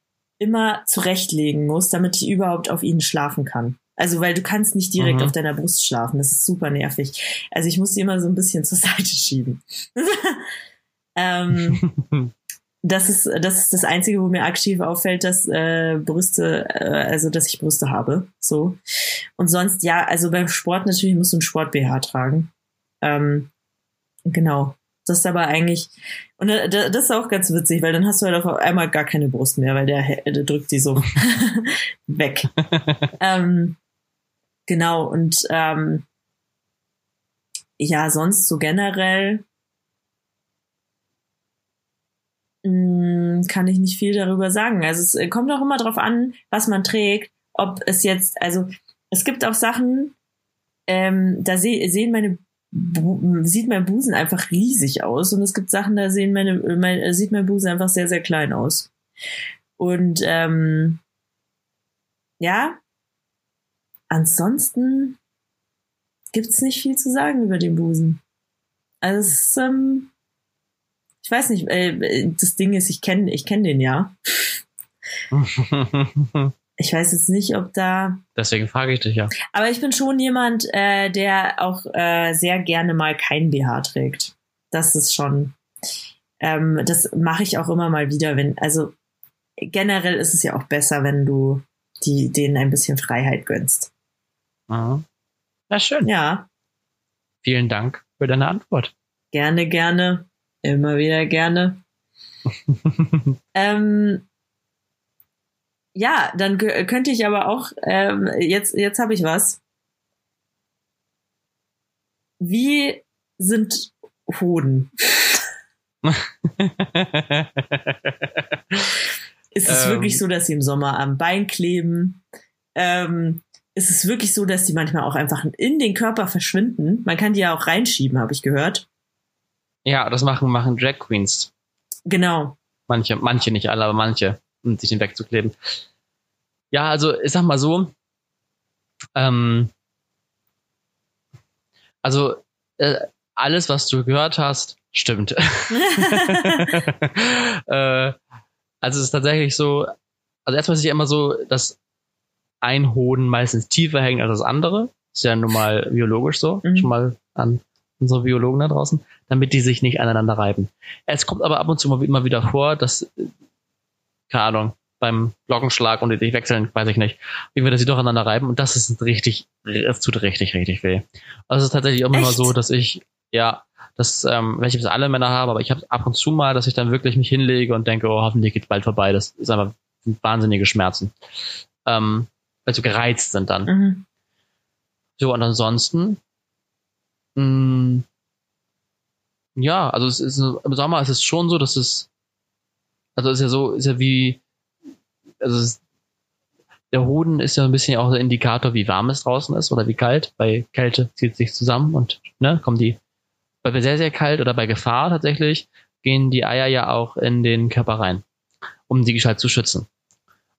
immer zurechtlegen muss, damit ich überhaupt auf ihnen schlafen kann. Also, weil du kannst nicht direkt mhm. auf deiner Brust schlafen. Das ist super nervig. Also, ich muss die immer so ein bisschen zur Seite schieben. ähm, das ist, das ist das Einzige, wo mir aktiv auffällt, dass äh, Brüste, äh, also dass ich Brüste habe. So. Und sonst, ja, also beim Sport natürlich musst du ein Sport-BH tragen. Ähm, genau. Das ist aber eigentlich, und das ist auch ganz witzig, weil dann hast du halt auf einmal gar keine Brust mehr, weil der, der drückt die so weg. ähm, genau, und ähm, ja, sonst so generell mh, hm, kann ich nicht viel darüber sagen. Also es kommt auch immer drauf an, was man trägt, ob es jetzt, also es gibt auch Sachen, ähm, da seh, sehen meine sieht mein Busen einfach riesig aus und es gibt Sachen, da sehen meine, mein, sieht mein Busen einfach sehr, sehr klein aus. Und ähm, ja, ansonsten gibt's nicht viel zu sagen über den Busen. Also es ist, ähm, ich weiß nicht, äh, das Ding ist, ich kenne ich kenn den ja. ich weiß jetzt nicht, ob da. Deswegen frage ich dich ja. Aber ich bin schon jemand, äh, der auch äh, sehr gerne mal kein BH trägt. Das ist schon. Ähm, das mache ich auch immer mal wieder, wenn, also generell ist es ja auch besser, wenn du die, denen ein bisschen Freiheit gönnst. Mhm. Na schön. Ja. Vielen Dank für deine Antwort. Gerne, gerne. Immer wieder gerne. ähm, ja, dann könnte ich aber auch, ähm, jetzt, jetzt habe ich was. Wie sind Hoden? ist es ähm, wirklich so, dass sie im Sommer am Bein kleben? Ähm, ist es wirklich so, dass die manchmal auch einfach in den Körper verschwinden? Man kann die ja auch reinschieben, habe ich gehört. Ja, das machen, machen Drag Queens. Genau. Manche, manche nicht alle, aber manche um sich den wegzukleben. Ja, also ich sag mal so, ähm, also äh, alles, was du gehört hast, stimmt. äh, also es ist tatsächlich so, also erstmal ist es ja immer so, dass ein Hoden meistens tiefer hängt als das andere. Ist ja nun mal biologisch so, mhm. schon mal an unsere Biologen da draußen, damit die sich nicht aneinander reiben. Es kommt aber ab und zu mal immer wieder vor, dass, keine Ahnung, beim Glockenschlag und die wechseln, weiß ich nicht, wie wir das sie doch aneinander reiben und das ist richtig, es tut richtig, richtig weh. Also es ist tatsächlich immer Echt? so, dass ich, ja, das, ähm, wenn ich das alle Männer habe, aber ich habe ab und zu mal, dass ich dann wirklich mich hinlege und denke, oh, hoffentlich geht bald vorbei. Das ist einfach wahnsinnige Schmerzen. Ähm, weil sie gereizt sind dann. Mhm. So, und ansonsten, mh, mm, ja, also es ist, im Sommer ist es schon so, dass es, also ist ja so, ist ja wie, also es, der Hoden ist ja ein bisschen auch der Indikator, wie warm es draußen ist oder wie kalt. Bei Kälte zieht es sich zusammen und ne, kommen die, bei sehr, sehr kalt oder bei Gefahr tatsächlich, gehen die Eier ja auch in den Körper rein, um die Gescheit zu schützen.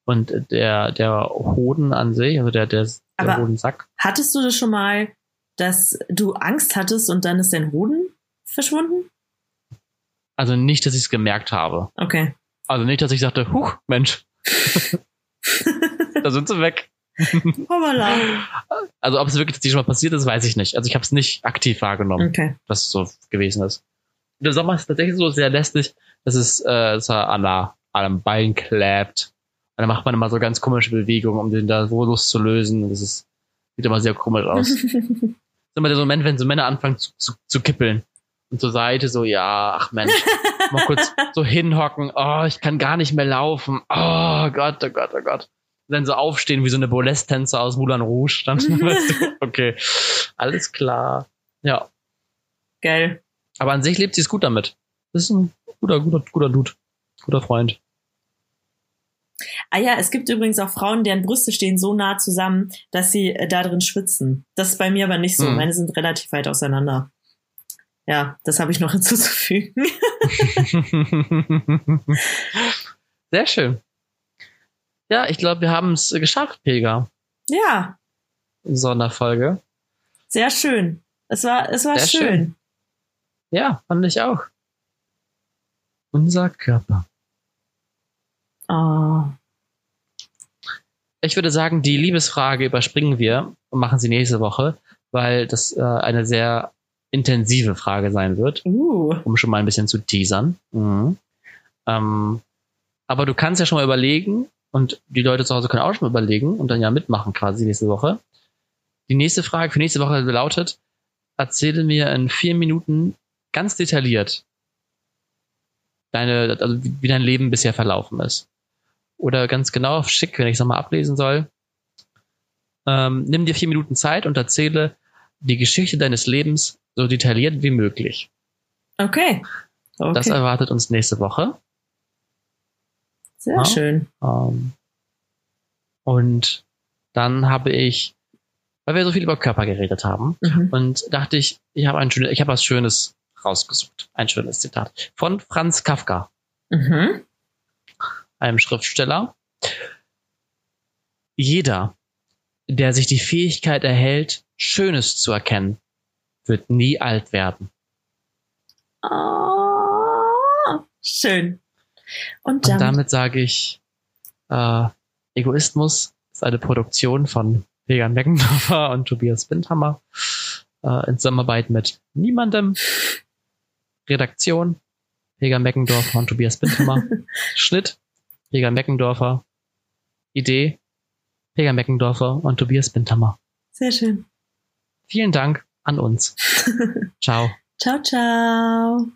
Und der, der Hoden an sich, also der, der, der Hodensack. Hattest du das schon mal, dass du Angst hattest und dann ist dein Hoden verschwunden? Also nicht, dass ich es gemerkt habe. Okay. Also nicht, dass ich sagte, huch, Mensch, da sind sie weg. also ob es wirklich schon mal passiert ist, weiß ich nicht. Also ich habe es nicht aktiv wahrgenommen, okay. dass es so gewesen ist. Der Sommer ist tatsächlich so sehr lästig, dass es, äh, dass er an, der, an einem Bein klebt. Und dann macht man immer so ganz komische Bewegungen, um den da so loszulösen. Das ist, sieht immer sehr komisch aus. das ist immer der Moment, wenn so Männer anfangen zu, zu, zu kippeln. Und zur Seite so, ja, ach Mensch, mal kurz so hinhocken, oh, ich kann gar nicht mehr laufen, oh Gott, oh Gott, oh Gott. Und dann so aufstehen wie so eine Burlesque-Tänzer aus Moulin Rouge. Dann, okay, alles klar. Ja. Geil. Aber an sich lebt sie es gut damit. Das ist ein guter, guter, guter Dude. Guter Freund. Ah ja, es gibt übrigens auch Frauen, deren Brüste stehen so nah zusammen, dass sie äh, da drin schwitzen. Das ist bei mir aber nicht so. Hm. Meine sind relativ weit auseinander. Ja, das habe ich noch hinzuzufügen. Sehr schön. Ja, ich glaube, wir haben es geschafft, Pega. Ja. Sonderfolge. Sehr schön. Es war, es war schön. schön. Ja, fand ich auch. Unser Körper. Oh. Ich würde sagen, die Liebesfrage überspringen wir und machen sie nächste Woche, weil das äh, eine sehr intensive Frage sein wird, uh. um schon mal ein bisschen zu teasern. Mhm. Ähm, aber du kannst ja schon mal überlegen, und die Leute zu Hause können auch schon mal überlegen und dann ja mitmachen quasi nächste Woche. Die nächste Frage für nächste Woche lautet, erzähle mir in vier Minuten ganz detailliert deine, also wie dein Leben bisher verlaufen ist. Oder ganz genau schick, wenn ich es nochmal ablesen soll. Ähm, nimm dir vier Minuten Zeit und erzähle die Geschichte deines Lebens so detailliert wie möglich. Okay. okay. Das erwartet uns nächste Woche. Sehr ja. schön. Ähm, und dann habe ich, weil wir so viel über Körper geredet haben, mhm. und dachte ich, ich habe ein schönes, ich habe was Schönes rausgesucht. Ein schönes Zitat von Franz Kafka, mhm. einem Schriftsteller. Jeder, der sich die Fähigkeit erhält, Schönes zu erkennen, wird nie alt werden. Oh, schön. Und damit, Und damit sage ich, äh, Egoismus ist eine Produktion von Vegan Meckendorfer und Tobias Windhammer äh, in Zusammenarbeit mit niemandem. Redaktion Vega Meckendorfer und Tobias Windhammer. Schnitt Vega Meckendorfer. Idee Vega Meckendorfer und Tobias Bindhammer. Sehr schön. Vielen Dank an uns. ciao. Ciao, ciao.